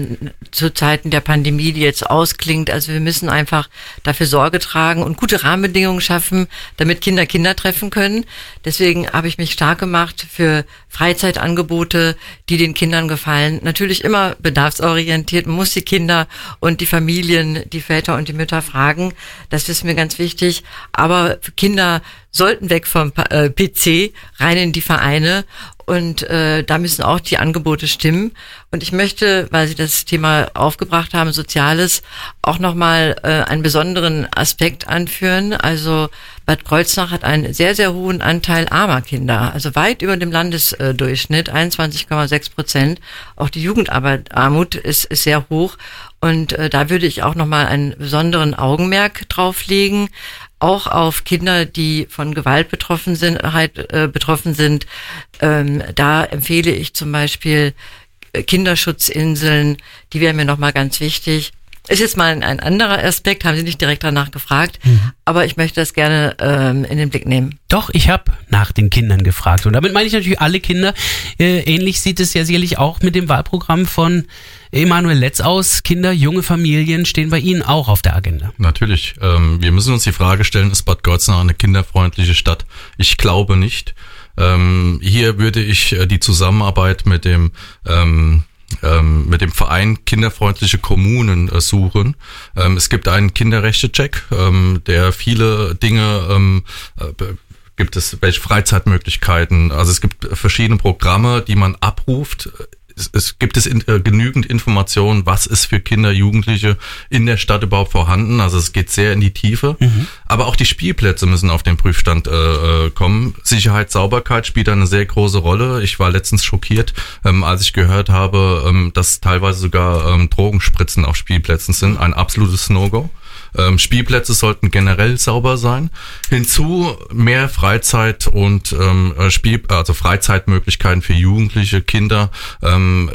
zu Zeiten der Pandemie, die jetzt ausklingt. Also wir müssen einfach dafür Sorge tragen und gute Rahmenbedingungen schaffen, damit Kinder Kinder treffen können. Deswegen habe ich mich stark gemacht für Freizeitangebote, die den Kindern gefallen. Natürlich immer bedarfsorientiert. Man muss die Kinder und die Familien, die Väter und die Mütter fragen. Das ist mir ganz wichtig. Aber Kinder sollten weg vom äh, PC geh rein in die Vereine und äh, da müssen auch die Angebote stimmen. Und ich möchte, weil Sie das Thema aufgebracht haben, Soziales, auch nochmal äh, einen besonderen Aspekt anführen. Also Bad Kreuznach hat einen sehr, sehr hohen Anteil armer Kinder, also weit über dem Landesdurchschnitt, 21,6 Prozent. Auch die Jugendarmut ist, ist sehr hoch. Und äh, da würde ich auch nochmal einen besonderen Augenmerk drauflegen auch auf Kinder, die von Gewalt betroffen sind, halt, äh, betroffen sind. Ähm, da empfehle ich zum Beispiel äh, Kinderschutzinseln, die wären mir nochmal ganz wichtig. Ist jetzt mal ein anderer Aspekt, haben Sie nicht direkt danach gefragt, mhm. aber ich möchte das gerne ähm, in den Blick nehmen. Doch, ich habe nach den Kindern gefragt und damit meine ich natürlich alle Kinder. Äh, ähnlich sieht es ja sicherlich auch mit dem Wahlprogramm von Emanuel Letz aus. Kinder, junge Familien stehen bei Ihnen auch auf der Agenda. Natürlich. Ähm, wir müssen uns die Frage stellen, ist Bad Kreuznach eine kinderfreundliche Stadt? Ich glaube nicht. Ähm, hier würde ich äh, die Zusammenarbeit mit dem ähm, ähm, mit dem Verein Kinderfreundliche Kommunen äh, suchen. Ähm, es gibt einen Kinderrechte-Check, ähm, der viele Dinge ähm, äh, gibt es welche Freizeitmöglichkeiten. Also es gibt verschiedene Programme, die man abruft es, es gibt es in, äh, genügend Informationen, was ist für Kinder, Jugendliche in der Stadt überhaupt vorhanden. Also es geht sehr in die Tiefe. Mhm. Aber auch die Spielplätze müssen auf den Prüfstand äh, äh, kommen. Sicherheit, Sauberkeit spielt eine sehr große Rolle. Ich war letztens schockiert, ähm, als ich gehört habe, ähm, dass teilweise sogar ähm, Drogenspritzen auf Spielplätzen sind. Ein absolutes No-Go. Ähm, Spielplätze sollten generell sauber sein. Hinzu mehr Freizeit und ähm, Spiel, also Freizeitmöglichkeiten für Jugendliche, Kinder. Ähm,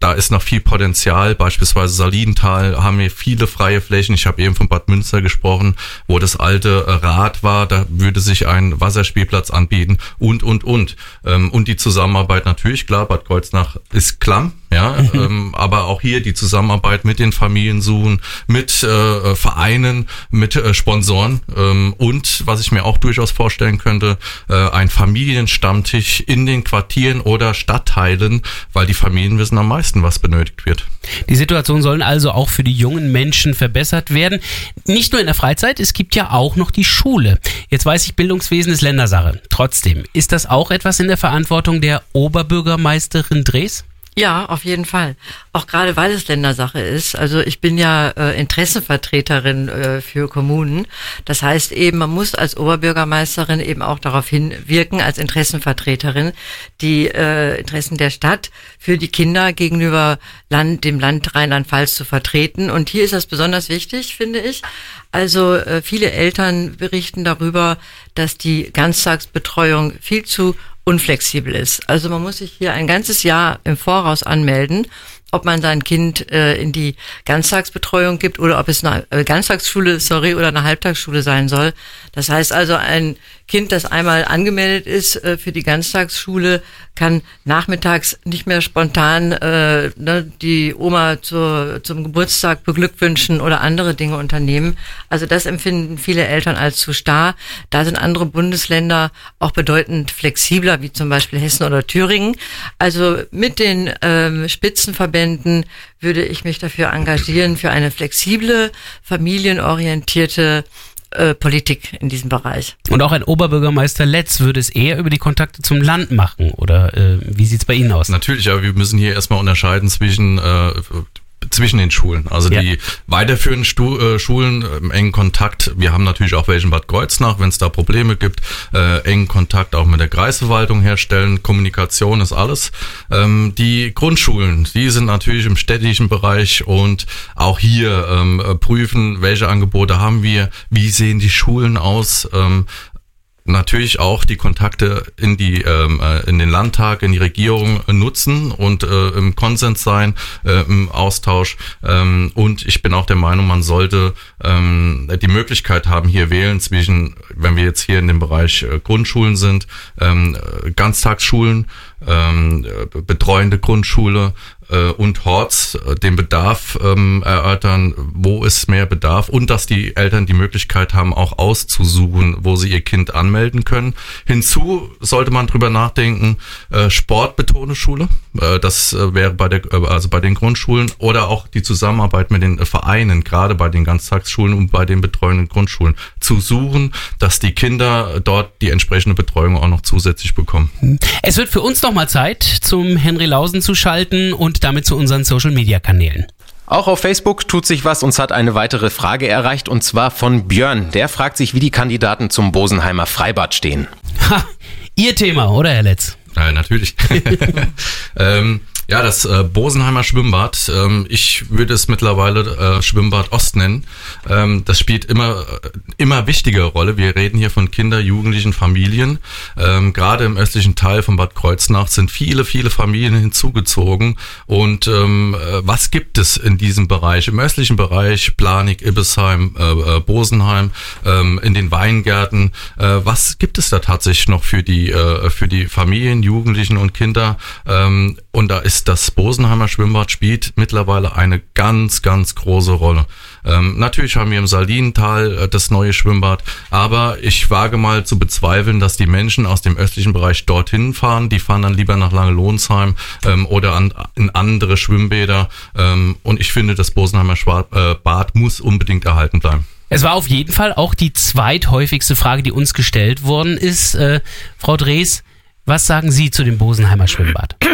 da ist noch viel Potenzial. Beispielsweise Salinental haben wir viele freie Flächen. Ich habe eben von Bad Münster gesprochen, wo das alte äh, Rad war. Da würde sich ein Wasserspielplatz anbieten und, und, und. Ähm, und die Zusammenarbeit natürlich, klar, Bad Kreuznach ist klamm. Ja, ähm, aber auch hier die Zusammenarbeit mit den Familien suchen, mit äh, Vereinen, mit äh, Sponsoren ähm, und was ich mir auch durchaus vorstellen könnte, äh, ein Familienstammtisch in den Quartieren oder Stadtteilen, weil die Familien wissen am meisten, was benötigt wird. Die Situation sollen also auch für die jungen Menschen verbessert werden. Nicht nur in der Freizeit, es gibt ja auch noch die Schule. Jetzt weiß ich, Bildungswesen ist Ländersache. Trotzdem, ist das auch etwas in der Verantwortung der Oberbürgermeisterin Dres? Ja, auf jeden Fall. Auch gerade weil es Ländersache ist. Also ich bin ja äh, Interessenvertreterin äh, für Kommunen. Das heißt eben, man muss als Oberbürgermeisterin eben auch darauf hinwirken, als Interessenvertreterin, die äh, Interessen der Stadt für die Kinder gegenüber Land, dem Land Rheinland-Pfalz zu vertreten. Und hier ist das besonders wichtig, finde ich. Also äh, viele Eltern berichten darüber, dass die Ganztagsbetreuung viel zu unflexibel ist. Also man muss sich hier ein ganzes Jahr im Voraus anmelden ob man sein Kind äh, in die Ganztagsbetreuung gibt oder ob es eine äh, Ganztagsschule, sorry, oder eine Halbtagsschule sein soll. Das heißt also, ein Kind, das einmal angemeldet ist äh, für die Ganztagsschule, kann nachmittags nicht mehr spontan äh, ne, die Oma zur, zum Geburtstag beglückwünschen oder andere Dinge unternehmen. Also das empfinden viele Eltern als zu starr. Da sind andere Bundesländer auch bedeutend flexibler, wie zum Beispiel Hessen oder Thüringen. Also mit den ähm, Spitzenverbänden Verbänden würde ich mich dafür engagieren, für eine flexible, familienorientierte äh, Politik in diesem Bereich. Und auch ein Oberbürgermeister Letz würde es eher über die Kontakte zum Land machen oder äh, wie sieht es bei Ihnen aus? Natürlich, aber wir müssen hier erstmal unterscheiden zwischen äh, zwischen den Schulen. Also ja. die weiterführenden Stu äh, Schulen im engen Kontakt. Wir haben natürlich auch welche in Bad Kreuznach, wenn es da Probleme gibt, äh, engen Kontakt auch mit der Kreisverwaltung herstellen. Kommunikation ist alles. Ähm, die Grundschulen, die sind natürlich im städtischen Bereich und auch hier ähm, prüfen, welche Angebote haben wir, wie sehen die Schulen aus, ähm, natürlich auch die Kontakte in die ähm, äh, in den Landtag, in die Regierung nutzen und äh, im Konsens sein, äh, im Austausch. Ähm, und ich bin auch der Meinung, man sollte ähm, die Möglichkeit haben, hier wählen zwischen, wenn wir jetzt hier in dem Bereich äh, Grundschulen sind, ähm, Ganztagsschulen, ähm, betreuende Grundschule äh, und Horts äh, den Bedarf ähm, erörtern, wo ist mehr Bedarf und dass die Eltern die Möglichkeit haben, auch auszusuchen, wo sie ihr Kind anmelden können. Hinzu sollte man drüber nachdenken, äh, sportbetonte Schule, Äh, das äh, wäre bei der, äh, also bei den Grundschulen oder auch die Zusammenarbeit mit den Vereinen, gerade bei den Ganztagsschulen und bei den betreuenden Grundschulen, zu suchen, dass die Kinder dort die entsprechende Betreuung auch noch zusätzlich bekommen. Es wird für uns noch mal Zeit, zum Henry Lausen zu schalten und damit zu unseren Social Media Kanälen. Auch auf Facebook tut sich was. Uns hat eine weitere Frage erreicht und zwar von Björn. Der fragt sich, wie die Kandidaten zum Bosenheimer Freibad stehen. Ha, Ihr Thema, oder Herr Letz? Ja, natürlich. ähm, ja, das äh, Bosenheimer Schwimmbad. Ähm, ich würde es mittlerweile äh, Schwimmbad Ost nennen. Ähm, das spielt immer äh, immer wichtige Rolle. Wir reden hier von Kinder, Jugendlichen, Familien. Ähm, gerade im östlichen Teil von Bad Kreuznach sind viele, viele Familien hinzugezogen. Und ähm, äh, was gibt es in diesem Bereich? Im östlichen Bereich Planik, Ibbesheim, äh, äh, Bosenheim, ähm, in den Weingärten. Äh, was gibt es da tatsächlich noch für die äh, für die Familien, Jugendlichen und Kinder? Ähm, und da ist das Bosenheimer Schwimmbad spielt mittlerweile eine ganz, ganz große Rolle. Ähm, natürlich haben wir im Salinental äh, das neue Schwimmbad, aber ich wage mal zu bezweifeln, dass die Menschen aus dem östlichen Bereich dorthin fahren. Die fahren dann lieber nach Langelohnsheim ähm, oder an, in andere Schwimmbäder. Ähm, und ich finde, das Bosenheimer Schwad, äh, Bad muss unbedingt erhalten bleiben. Es war auf jeden Fall auch die zweithäufigste Frage, die uns gestellt worden ist. Äh, Frau Drees, was sagen Sie zu dem Bosenheimer Schwimmbad?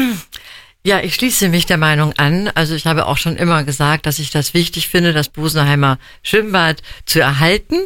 Ja, ich schließe mich der Meinung an. Also ich habe auch schon immer gesagt, dass ich das wichtig finde, das Busenheimer Schwimmbad zu erhalten.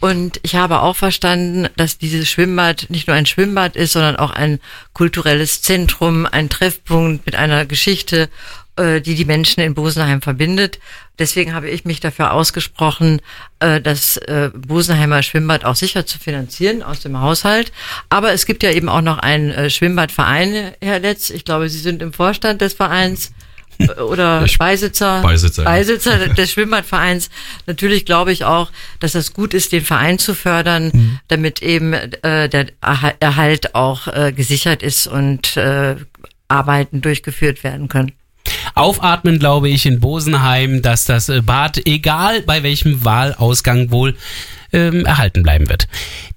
Und ich habe auch verstanden, dass dieses Schwimmbad nicht nur ein Schwimmbad ist, sondern auch ein kulturelles Zentrum, ein Treffpunkt mit einer Geschichte die die Menschen in Bosenheim verbindet. Deswegen habe ich mich dafür ausgesprochen, äh, das äh, Bosenheimer Schwimmbad auch sicher zu finanzieren aus dem Haushalt. Aber es gibt ja eben auch noch einen Schwimmbadverein, Herr Letz. Ich glaube, Sie sind im Vorstand des Vereins oder Beisitzer, Beisitzer, Beisitzer ja. des Schwimmbadvereins. Natürlich glaube ich auch, dass es gut ist, den Verein zu fördern, mhm. damit eben äh, der Erhalt auch äh, gesichert ist und äh, Arbeiten durchgeführt werden können aufatmen, glaube ich, in Bosenheim, dass das äh, Bad, egal bei welchem Wahlausgang wohl, ähm, erhalten bleiben wird.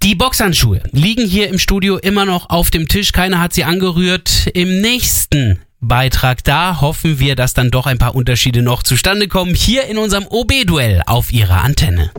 Die Boxhandschuhe liegen hier im Studio immer noch auf dem Tisch. Keiner hat sie angerührt. Im nächsten Beitrag da hoffen wir, dass dann doch ein paar Unterschiede noch zustande kommen. Hier in unserem OB-Duell auf Ihrer Antenne.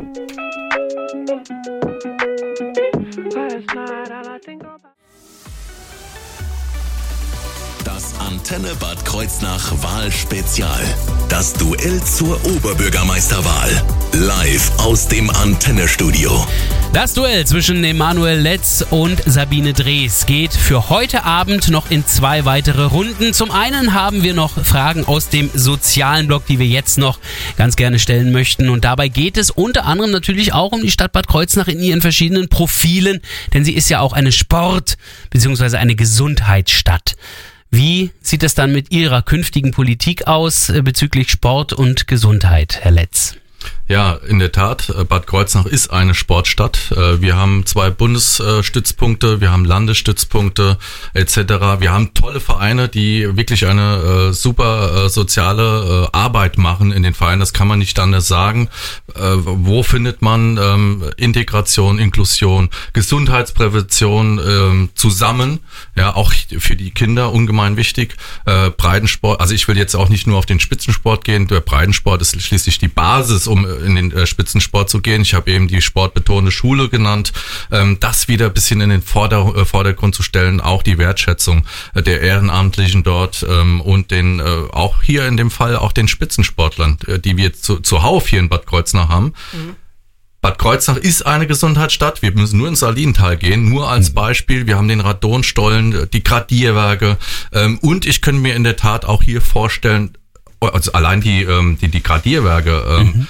Antenne Bad Kreuznach Wahlspezial. Das Duell zur Oberbürgermeisterwahl. Live aus dem Antennestudio. Das Duell zwischen Emanuel Letz und Sabine Drees geht für heute Abend noch in zwei weitere Runden. Zum einen haben wir noch Fragen aus dem sozialen Blog, die wir jetzt noch ganz gerne stellen möchten. Und dabei geht es unter anderem natürlich auch um die Stadt Bad Kreuznach in ihren verschiedenen Profilen, denn sie ist ja auch eine Sport- bzw. eine Gesundheitsstadt. Wie sieht es dann mit Ihrer künftigen Politik aus äh, bezüglich Sport und Gesundheit, Herr Letz? Ja, in der Tat, äh, Bad Kreuznach ist eine Sportstadt. Äh, wir haben zwei Bundesstützpunkte, wir haben Landesstützpunkte etc. Wir haben tolle Vereine, die wirklich eine äh, super soziale Arbeit machen in den Vereinen. Das kann man nicht anders sagen. Wo findet man ähm, Integration, Inklusion, Gesundheitsprävention ähm, zusammen? Ja, auch für die Kinder ungemein wichtig. Breitensport, also ich will jetzt auch nicht nur auf den Spitzensport gehen. Der Breitensport ist schließlich die Basis, um in den äh, Spitzensport zu gehen. Ich habe eben die sportbetonte Schule genannt. Ähm, das wieder ein bisschen in den Vorder äh, Vordergrund zu stellen, auch die Wertschätzung äh, der Ehrenamtlichen dort ähm, und den auch hier in dem Fall auch den Spitzensportlern, die wir zu, zuhauf hier in Bad Kreuznach haben. Mhm. Bad Kreuznach ist eine Gesundheitsstadt. Wir müssen nur ins Salinental gehen. Nur als mhm. Beispiel. Wir haben den Radonstollen, die Gradierwerke. Ähm, und ich könnte mir in der Tat auch hier vorstellen, also allein die, ähm, die, die Gradierwerke, ähm, mhm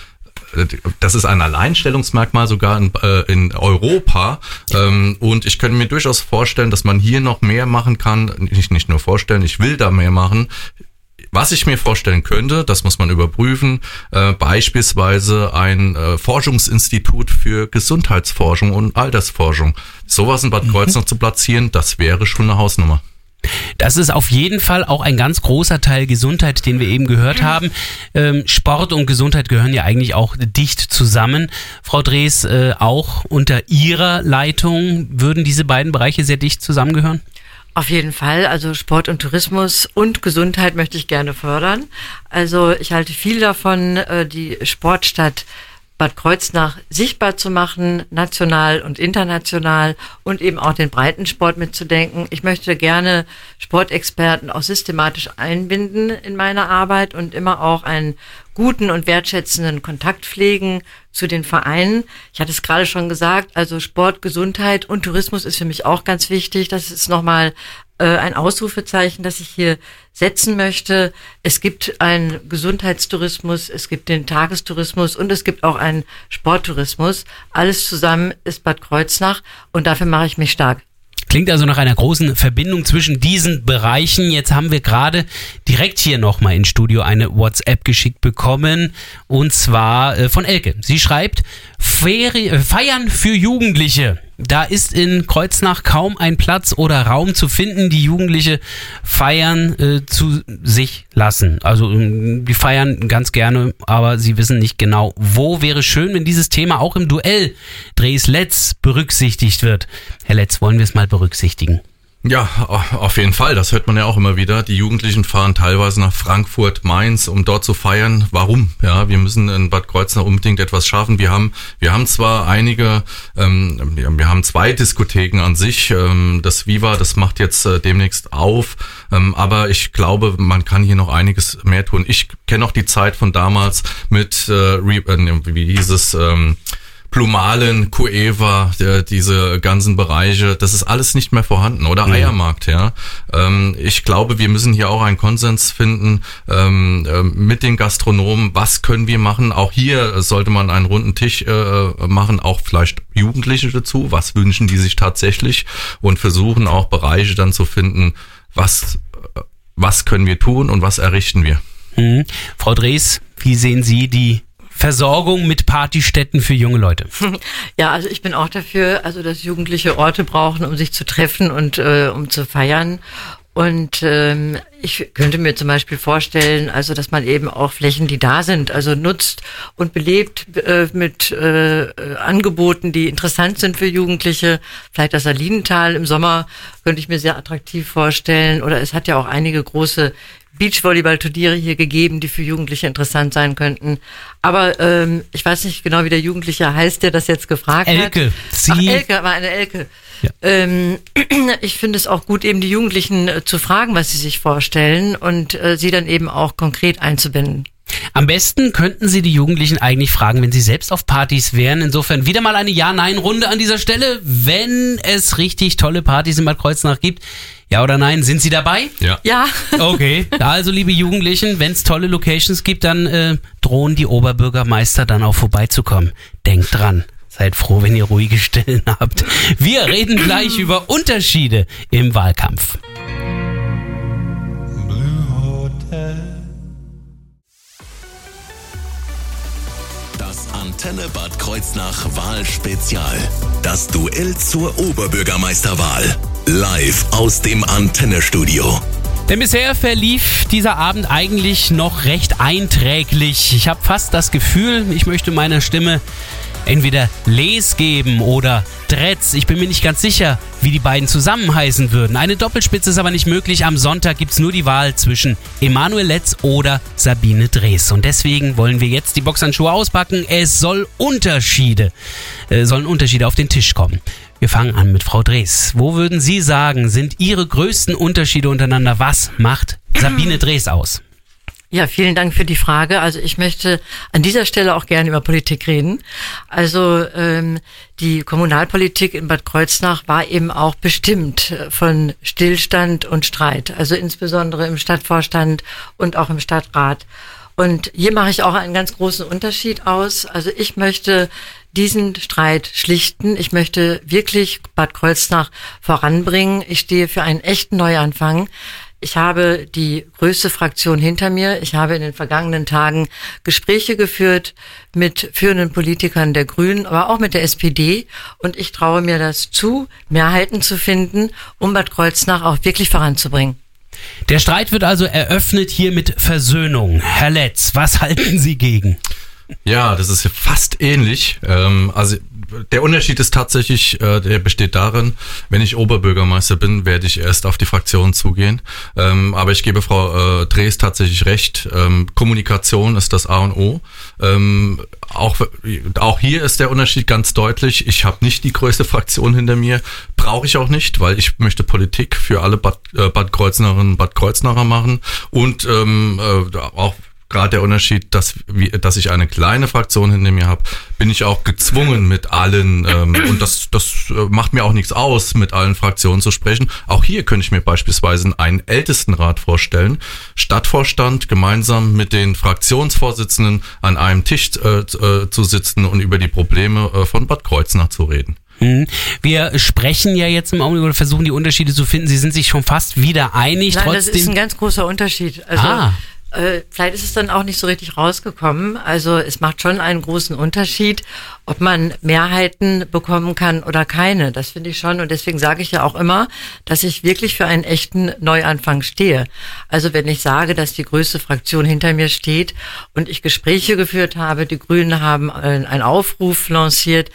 das ist ein Alleinstellungsmerkmal sogar in, äh, in Europa. Ähm, und ich könnte mir durchaus vorstellen, dass man hier noch mehr machen kann. Nicht, nicht nur vorstellen, ich will da mehr machen. Was ich mir vorstellen könnte, das muss man überprüfen, äh, beispielsweise ein äh, Forschungsinstitut für Gesundheitsforschung und Altersforschung. Sowas in Bad. Kreuznach mhm. zu platzieren, das wäre schon eine Hausnummer. Das ist auf jeden Fall auch ein ganz großer Teil Gesundheit, den wir eben gehört haben. Ähm, Sport und Gesundheit gehören ja eigentlich auch dicht zusammen. Frau Drees, äh, auch unter Ihrer Leitung würden diese beiden Bereiche sehr dicht zusammengehören? Auf jeden Fall. Also Sport und Tourismus und Gesundheit möchte ich gerne fördern. Also ich halte viel davon, äh, die Sportstadt Bad Kreuznach sichtbar zu machen, national und international und eben auch den Breitensport mitzudenken. Ich möchte gerne Sportexperten auch systematisch einbinden in meine Arbeit und immer auch einen guten und wertschätzenden Kontakt pflegen zu den Vereinen. Ich hatte es gerade schon gesagt, also Sport, Gesundheit und Tourismus ist für mich auch ganz wichtig. Das ist nochmal ein Ausrufezeichen, das ich hier setzen möchte. Es gibt einen Gesundheitstourismus, es gibt den Tagestourismus und es gibt auch einen Sporttourismus. Alles zusammen ist Bad Kreuznach und dafür mache ich mich stark. Klingt also nach einer großen Verbindung zwischen diesen Bereichen. Jetzt haben wir gerade direkt hier nochmal ins Studio eine WhatsApp geschickt bekommen und zwar äh, von Elke. Sie schreibt, Ferie, Feiern für Jugendliche. Da ist in Kreuznach kaum ein Platz oder Raum zu finden, die Jugendliche feiern äh, zu sich lassen. Also ähm, die feiern ganz gerne, aber sie wissen nicht genau, wo. Wäre schön, wenn dieses Thema auch im Duell Dres Letz berücksichtigt wird. Herr Letz, wollen wir es mal berücksichtigen? Ja, auf jeden Fall. Das hört man ja auch immer wieder. Die Jugendlichen fahren teilweise nach Frankfurt, Mainz, um dort zu feiern. Warum? Ja, wir müssen in Bad Kreuznach unbedingt etwas schaffen. Wir haben, wir haben zwar einige, ähm, wir haben zwei Diskotheken an sich. Ähm, das Viva, das macht jetzt äh, demnächst auf. Ähm, aber ich glaube, man kann hier noch einiges mehr tun. Ich kenne auch die Zeit von damals mit, äh, äh wie hieß es, ähm, Plumalen, Cueva, der, diese ganzen Bereiche, das ist alles nicht mehr vorhanden. Oder mhm. Eiermarkt, ja. Ähm, ich glaube, wir müssen hier auch einen Konsens finden ähm, äh, mit den Gastronomen. Was können wir machen? Auch hier sollte man einen runden Tisch äh, machen, auch vielleicht Jugendliche dazu. Was wünschen die sich tatsächlich? Und versuchen auch Bereiche dann zu finden, was, was können wir tun und was errichten wir. Mhm. Frau Drees, wie sehen Sie die Versorgung mit Partystätten für junge Leute. Ja, also ich bin auch dafür, also dass Jugendliche Orte brauchen, um sich zu treffen und äh, um zu feiern. Und ähm, ich könnte mir zum Beispiel vorstellen, also dass man eben auch Flächen, die da sind, also nutzt und belebt äh, mit äh, Angeboten, die interessant sind für Jugendliche. Vielleicht das Salinental im Sommer könnte ich mir sehr attraktiv vorstellen. Oder es hat ja auch einige große Beachvolleyball-Turniere hier gegeben, die für Jugendliche interessant sein könnten. Aber ähm, ich weiß nicht genau, wie der Jugendliche heißt, der das jetzt gefragt Elke. hat. Sie Ach, Elke, war eine Elke. Ja. Ähm, ich finde es auch gut, eben die Jugendlichen äh, zu fragen, was sie sich vorstellen und äh, sie dann eben auch konkret einzubinden. Am besten könnten Sie die Jugendlichen eigentlich fragen, wenn sie selbst auf Partys wären. Insofern wieder mal eine Ja-Nein-Runde an dieser Stelle. Wenn es richtig tolle Partys in Bad Kreuznach gibt, ja oder nein? Sind Sie dabei? Ja. Ja. Okay. Also, liebe Jugendlichen, wenn es tolle Locations gibt, dann äh, drohen die Oberbürgermeister dann auch vorbeizukommen. Denkt dran. Seid froh, wenn ihr ruhige Stillen habt. Wir reden gleich über Unterschiede im Wahlkampf. Das Antenne Bad Kreuznach Wahlspezial. Das Duell zur Oberbürgermeisterwahl. Live aus dem Antennestudio. Denn bisher verlief dieser Abend eigentlich noch recht einträglich. Ich habe fast das Gefühl, ich möchte meiner Stimme entweder Les geben oder Dretz. Ich bin mir nicht ganz sicher, wie die beiden zusammen heißen würden. Eine Doppelspitze ist aber nicht möglich. Am Sonntag gibt es nur die Wahl zwischen Emanuel Letz oder Sabine Drees. Und deswegen wollen wir jetzt die Boxhandschuhe auspacken. Es soll Unterschiede, äh, sollen Unterschiede auf den Tisch kommen. Wir fangen an mit Frau Drees. Wo würden Sie sagen, sind Ihre größten Unterschiede untereinander? Was macht Sabine Drees aus? Ja, vielen Dank für die Frage. Also ich möchte an dieser Stelle auch gerne über Politik reden. Also ähm, die Kommunalpolitik in Bad Kreuznach war eben auch bestimmt von Stillstand und Streit. Also insbesondere im Stadtvorstand und auch im Stadtrat. Und hier mache ich auch einen ganz großen Unterschied aus. Also ich möchte diesen Streit schlichten. Ich möchte wirklich Bad Kreuznach voranbringen. Ich stehe für einen echten Neuanfang. Ich habe die größte Fraktion hinter mir. Ich habe in den vergangenen Tagen Gespräche geführt mit führenden Politikern der Grünen, aber auch mit der SPD. Und ich traue mir das zu, Mehrheiten zu finden, um Bad Kreuznach auch wirklich voranzubringen. Der Streit wird also eröffnet hier mit Versöhnung. Herr Letz, was halten Sie gegen? Ja, das ist fast ähnlich. Ähm, also der Unterschied ist tatsächlich, äh, der besteht darin, wenn ich Oberbürgermeister bin, werde ich erst auf die Fraktion zugehen. Ähm, aber ich gebe Frau äh, Drees tatsächlich recht. Ähm, Kommunikation ist das A und O. Ähm, auch, auch hier ist der Unterschied ganz deutlich. Ich habe nicht die größte Fraktion hinter mir. Brauche ich auch nicht, weil ich möchte Politik für alle Bad, äh, Bad Kreuznacherinnen Bad Kreuznacher machen. Und ähm, äh, auch gerade der Unterschied, dass, wie, dass ich eine kleine Fraktion hinter mir habe, bin ich auch gezwungen mit allen, ähm, und das, das äh, macht mir auch nichts aus, mit allen Fraktionen zu sprechen. Auch hier könnte ich mir beispielsweise einen Ältestenrat vorstellen, Stadtvorstand gemeinsam mit den Fraktionsvorsitzenden an einem Tisch äh, äh, zu sitzen und über die Probleme äh, von Bad Kreuznach zu reden. Mhm. Wir sprechen ja jetzt im Augenblick oder versuchen die Unterschiede zu finden. Sie sind sich schon fast wieder einig. Nein, trotzdem. das ist ein ganz großer Unterschied. Also Ah. Äh, vielleicht ist es dann auch nicht so richtig rausgekommen. Also es macht schon einen großen Unterschied, ob man Mehrheiten bekommen kann oder keine. Das finde ich schon. Und deswegen sage ich ja auch immer, dass ich wirklich für einen echten Neuanfang stehe. Also wenn ich sage, dass die größte Fraktion hinter mir steht und ich Gespräche geführt habe, die Grünen haben einen Aufruf lanciert,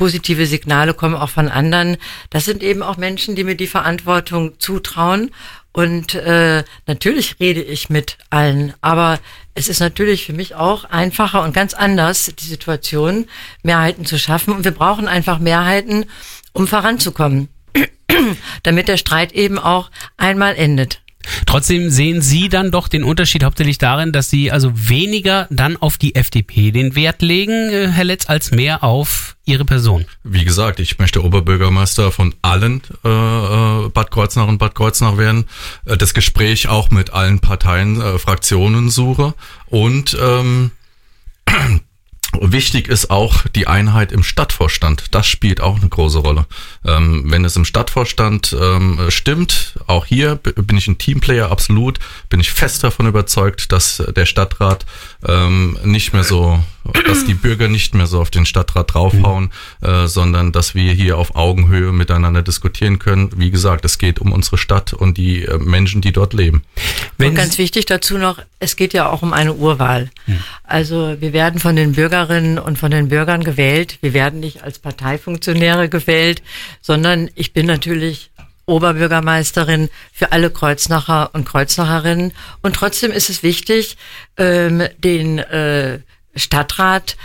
positive Signale kommen auch von anderen. Das sind eben auch Menschen, die mir die Verantwortung zutrauen. Und äh, natürlich rede ich mit allen, aber es ist natürlich für mich auch einfacher und ganz anders, die Situation, Mehrheiten zu schaffen. Und wir brauchen einfach Mehrheiten, um voranzukommen, damit der Streit eben auch einmal endet. Trotzdem sehen Sie dann doch den Unterschied hauptsächlich darin, dass Sie also weniger dann auf die FDP den Wert legen, äh, Herr Letz, als mehr auf Ihre Person. Wie gesagt, ich möchte Oberbürgermeister von allen äh, äh, Bad Kreuznach und Bad Kreuznach werden. Äh, das Gespräch auch mit allen Parteien, äh, Fraktionen suche und ähm, Wichtig ist auch die Einheit im Stadtvorstand. Das spielt auch eine große Rolle. Ähm, wenn es im Stadtvorstand ähm, stimmt, auch hier bin ich ein Teamplayer, absolut, bin ich fest davon überzeugt, dass der Stadtrat ähm, nicht mehr so, dass die Bürger nicht mehr so auf den Stadtrat draufhauen, äh, sondern dass wir hier auf Augenhöhe miteinander diskutieren können. Wie gesagt, es geht um unsere Stadt und die äh, Menschen, die dort leben. Wenn und ganz wichtig dazu noch, es geht ja auch um eine Urwahl. Also wir werden von den Bürgerinnen und von den Bürgern gewählt. Wir werden nicht als Parteifunktionäre gewählt, sondern ich bin natürlich Oberbürgermeisterin für alle Kreuznacher und Kreuznacherinnen. Und trotzdem ist es wichtig, ähm, den äh, Stadtrat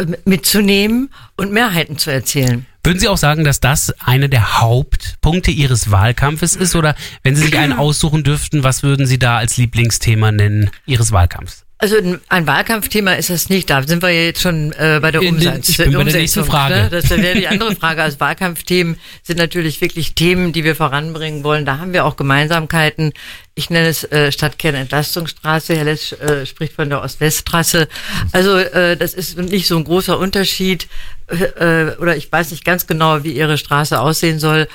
ähm, mitzunehmen und Mehrheiten zu erzielen. Würden Sie auch sagen, dass das eine der Hauptpunkte Ihres Wahlkampfes ist? Oder wenn Sie sich einen aussuchen dürften, was würden Sie da als Lieblingsthema nennen Ihres Wahlkampfs? Also ein- Wahlkampfthema ist das nicht. Da sind wir ja jetzt schon äh, bei der In den- Umsatz. ich bin bei der nächsten Umsetzung, Frage. Ne? Das wäre die andere Frage. Also Wahlkampfthemen sind natürlich wirklich Themen, die wir voranbringen wollen. Da haben wir auch Gemeinsamkeiten. Ich nenne es äh, Stadtkernen-Entlastungsstraße. Herr Lesch äh, spricht von der Ost-West-Trasse. Also äh, das ist nicht so ein großer Unterschied. Äh, oder ich weiß nicht ganz genau, wie Ihre Straße aussehen soll.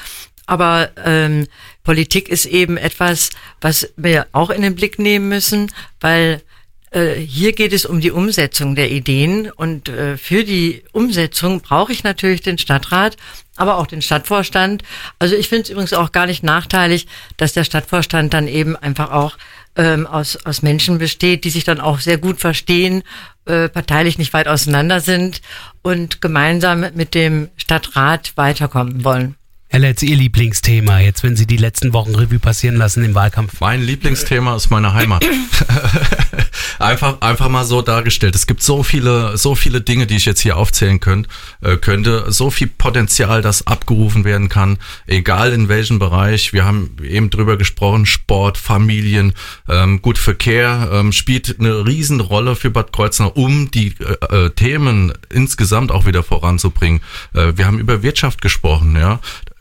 Aber ähm, Politik ist eben etwas, was wir auch in den Blick nehmen müssen, weil äh, hier geht es um die Umsetzung der Ideen und äh, für die Umsetzung brauche ich natürlich den Stadtrat, aber auch den Stadtvorstand. Also ich finde es übrigens auch gar nicht nachteilig, dass der Stadtvorstand dann eben einfach auch ähm, aus, aus Menschen besteht, die sich dann auch sehr gut verstehen, äh, parteilich nicht weit auseinander sind und gemeinsam mit dem Stadtrat weiterkommen wollen. Herr Letz, Ihr Lieblingsthema, jetzt wenn Sie die letzten Wochen Revue passieren lassen im Wahlkampf. Mein Lieblingsthema ist meine Heimat. einfach, einfach mal so dargestellt. Es gibt so viele, so viele Dinge, die ich jetzt hier aufzählen könnt, äh, könnte, so viel Potenzial, das abgerufen werden kann, egal in welchem Bereich. Wir haben eben drüber gesprochen, Sport, Familien, ähm, gut Verkehr ähm, spielt eine Riesenrolle für Bad Kreuznach, um die äh, äh, Themen insgesamt auch wieder voranzubringen. Äh, wir haben über Wirtschaft gesprochen, ja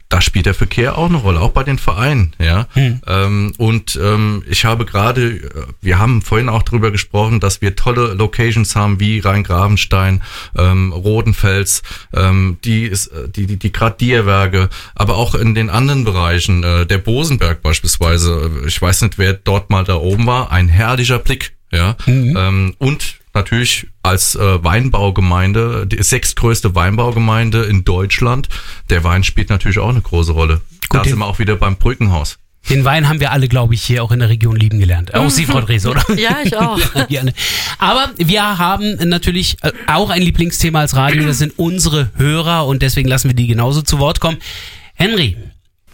da spielt der Verkehr auch eine Rolle, auch bei den Vereinen, ja. Ähm, und ähm, ich habe gerade, äh, wir haben vorhin auch drüber gesprochen, dass wir tolle Locations haben wie Rheingravenstein, ähm, Rodenfels, ähm, die ist, äh, die, die, die gerade Dierwerke, aber auch in den anderen Bereichen, äh, der Bosenberg beispielsweise, äh, ich weiß nicht, wer dort mal da oben war, ein herrlicher Blick, ja. Ähm, und natürlich als äh, Weinbaugemeinde, die sechstgrößte Weinbaugemeinde in Deutschland. Der Wein spielt natürlich auch eine große Rolle. Gut, da sind wir auch wieder beim Brückenhaus. Den Wein haben wir alle, glaube ich, hier auch in der Region lieben gelernt. Auch Sie, Frau Drese, oder? Ja, ich auch. Ja, gerne. Aber wir haben natürlich äh, auch ein Lieblingsthema als Radio. Das sind unsere Hörer und deswegen lassen wir die genauso zu Wort kommen. Henry,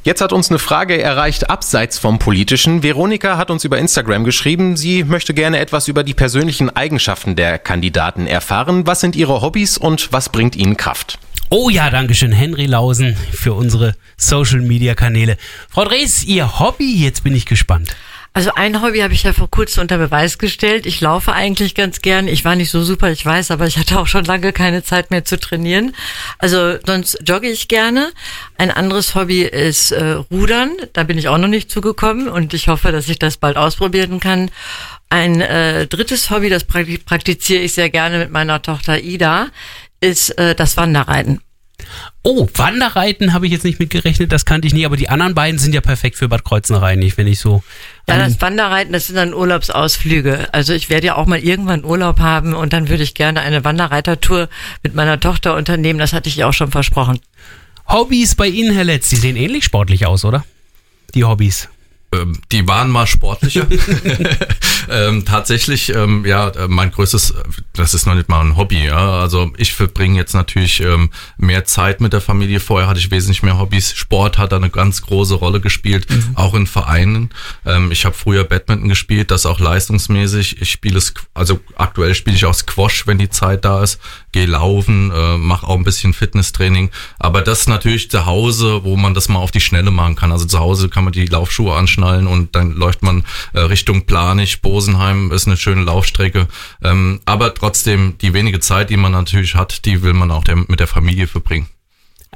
Jetzt hat uns eine Frage erreicht abseits vom Politischen. Veronika hat uns über Instagram geschrieben, sie möchte gerne etwas über die persönlichen Eigenschaften der Kandidaten erfahren. Was sind ihre Hobbys und was bringt ihnen Kraft? Oh ja, Dankeschön, Henry Lausen für unsere Social Media Kanäle. Frau Drees, Ihr Hobby, jetzt bin ich gespannt. Also ein Hobby habe ich ja vor kurzem unter Beweis gestellt. Ich laufe eigentlich ganz gern. Ich war nicht so super, ich weiß, aber ich hatte auch schon lange keine Zeit mehr zu trainieren. Also sonst jogge ich gerne. Ein anderes Hobby ist äh, Rudern. Da bin ich auch noch nicht zugekommen und ich hoffe, dass ich das bald ausprobieren kann. Ein äh, drittes Hobby, das praktiziere ich sehr gerne mit meiner Tochter Ida, ist äh, das Wanderreiten. Oh, Wanderreiten habe ich jetzt nicht mitgerechnet, das kannte ich nie, aber die anderen beiden sind ja perfekt für Bad Kreuznach eigentlich, wenn ich so. Ja, das Wanderreiten, das sind dann Urlaubsausflüge. Also ich werde ja auch mal irgendwann Urlaub haben und dann würde ich gerne eine Wanderreitertour mit meiner Tochter unternehmen. Das hatte ich ja auch schon versprochen. Hobbys bei Ihnen, Herr Letz, die sehen ähnlich sportlich aus, oder? Die Hobbys. Ähm, die waren mal sportlicher. ähm, tatsächlich, ähm, ja, mein größtes, das ist noch nicht mal ein Hobby. Ja? Also ich verbringe jetzt natürlich ähm, mehr Zeit mit der Familie. Vorher hatte ich wesentlich mehr Hobbys. Sport hat da eine ganz große Rolle gespielt, mhm. auch in Vereinen. Ähm, ich habe früher Badminton gespielt, das auch leistungsmäßig. Ich spiele es, also aktuell spiele ich auch Squash, wenn die Zeit da ist. Gehe laufen, äh, mache auch ein bisschen Fitnesstraining. Aber das natürlich zu Hause, wo man das mal auf die Schnelle machen kann. Also zu Hause kann man die Laufschuhe anschnallen und dann läuft man äh, Richtung Planich, Rosenheim ist eine schöne Laufstrecke. Ähm, aber trotzdem, die wenige Zeit, die man natürlich hat, die will man auch der, mit der Familie verbringen.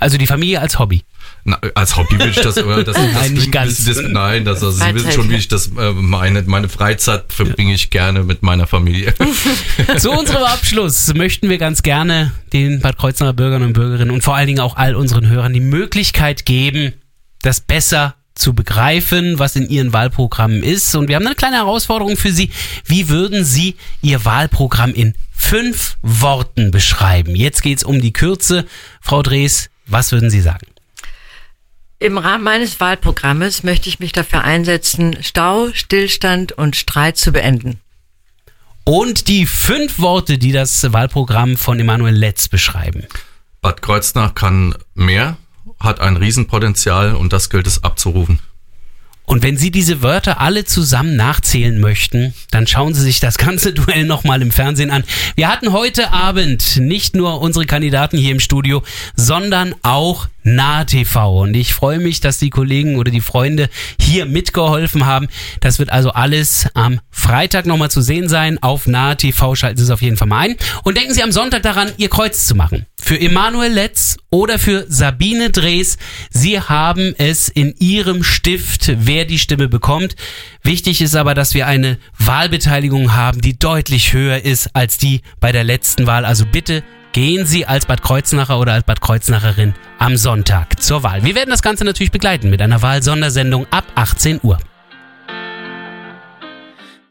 Also die Familie als Hobby. Na, als Hobby würde ich das, oder das, das nein, nicht ganz. Das, nein, das, also Sie wissen schon, wie ich das äh, meine. Meine Freizeit verbringe ich gerne mit meiner Familie. Zu unserem Abschluss möchten wir ganz gerne den Bad Kreuznacher Bürgerinnen und Bürgerinnen und vor allen Dingen auch all unseren Hörern die Möglichkeit geben, das besser zu begreifen, was in Ihren Wahlprogrammen ist. Und wir haben eine kleine Herausforderung für Sie. Wie würden Sie Ihr Wahlprogramm in fünf Worten beschreiben? Jetzt geht es um die Kürze. Frau Drees, was würden Sie sagen? Im Rahmen meines Wahlprogrammes möchte ich mich dafür einsetzen, Stau, Stillstand und Streit zu beenden. Und die fünf Worte, die das Wahlprogramm von Emanuel Letz beschreiben. Bad Kreuznach kann mehr hat ein Riesenpotenzial und das gilt es abzurufen. Und wenn Sie diese Wörter alle zusammen nachzählen möchten, dann schauen Sie sich das ganze Duell nochmal im Fernsehen an. Wir hatten heute Abend nicht nur unsere Kandidaten hier im Studio, sondern auch Nahe TV. Und ich freue mich, dass die Kollegen oder die Freunde hier mitgeholfen haben. Das wird also alles am Freitag nochmal zu sehen sein. Auf Nahe TV schalten Sie es auf jeden Fall mal ein. Und denken Sie am Sonntag daran, Ihr Kreuz zu machen. Für Emanuel Letz oder für Sabine Drees. Sie haben es in Ihrem Stift, wer die Stimme bekommt. Wichtig ist aber, dass wir eine Wahlbeteiligung haben, die deutlich höher ist als die bei der letzten Wahl. Also bitte gehen Sie als Bad Kreuznacher oder als Bad Kreuznacherin am Sonntag zur Wahl. Wir werden das Ganze natürlich begleiten mit einer Wahlsondersendung ab 18 Uhr.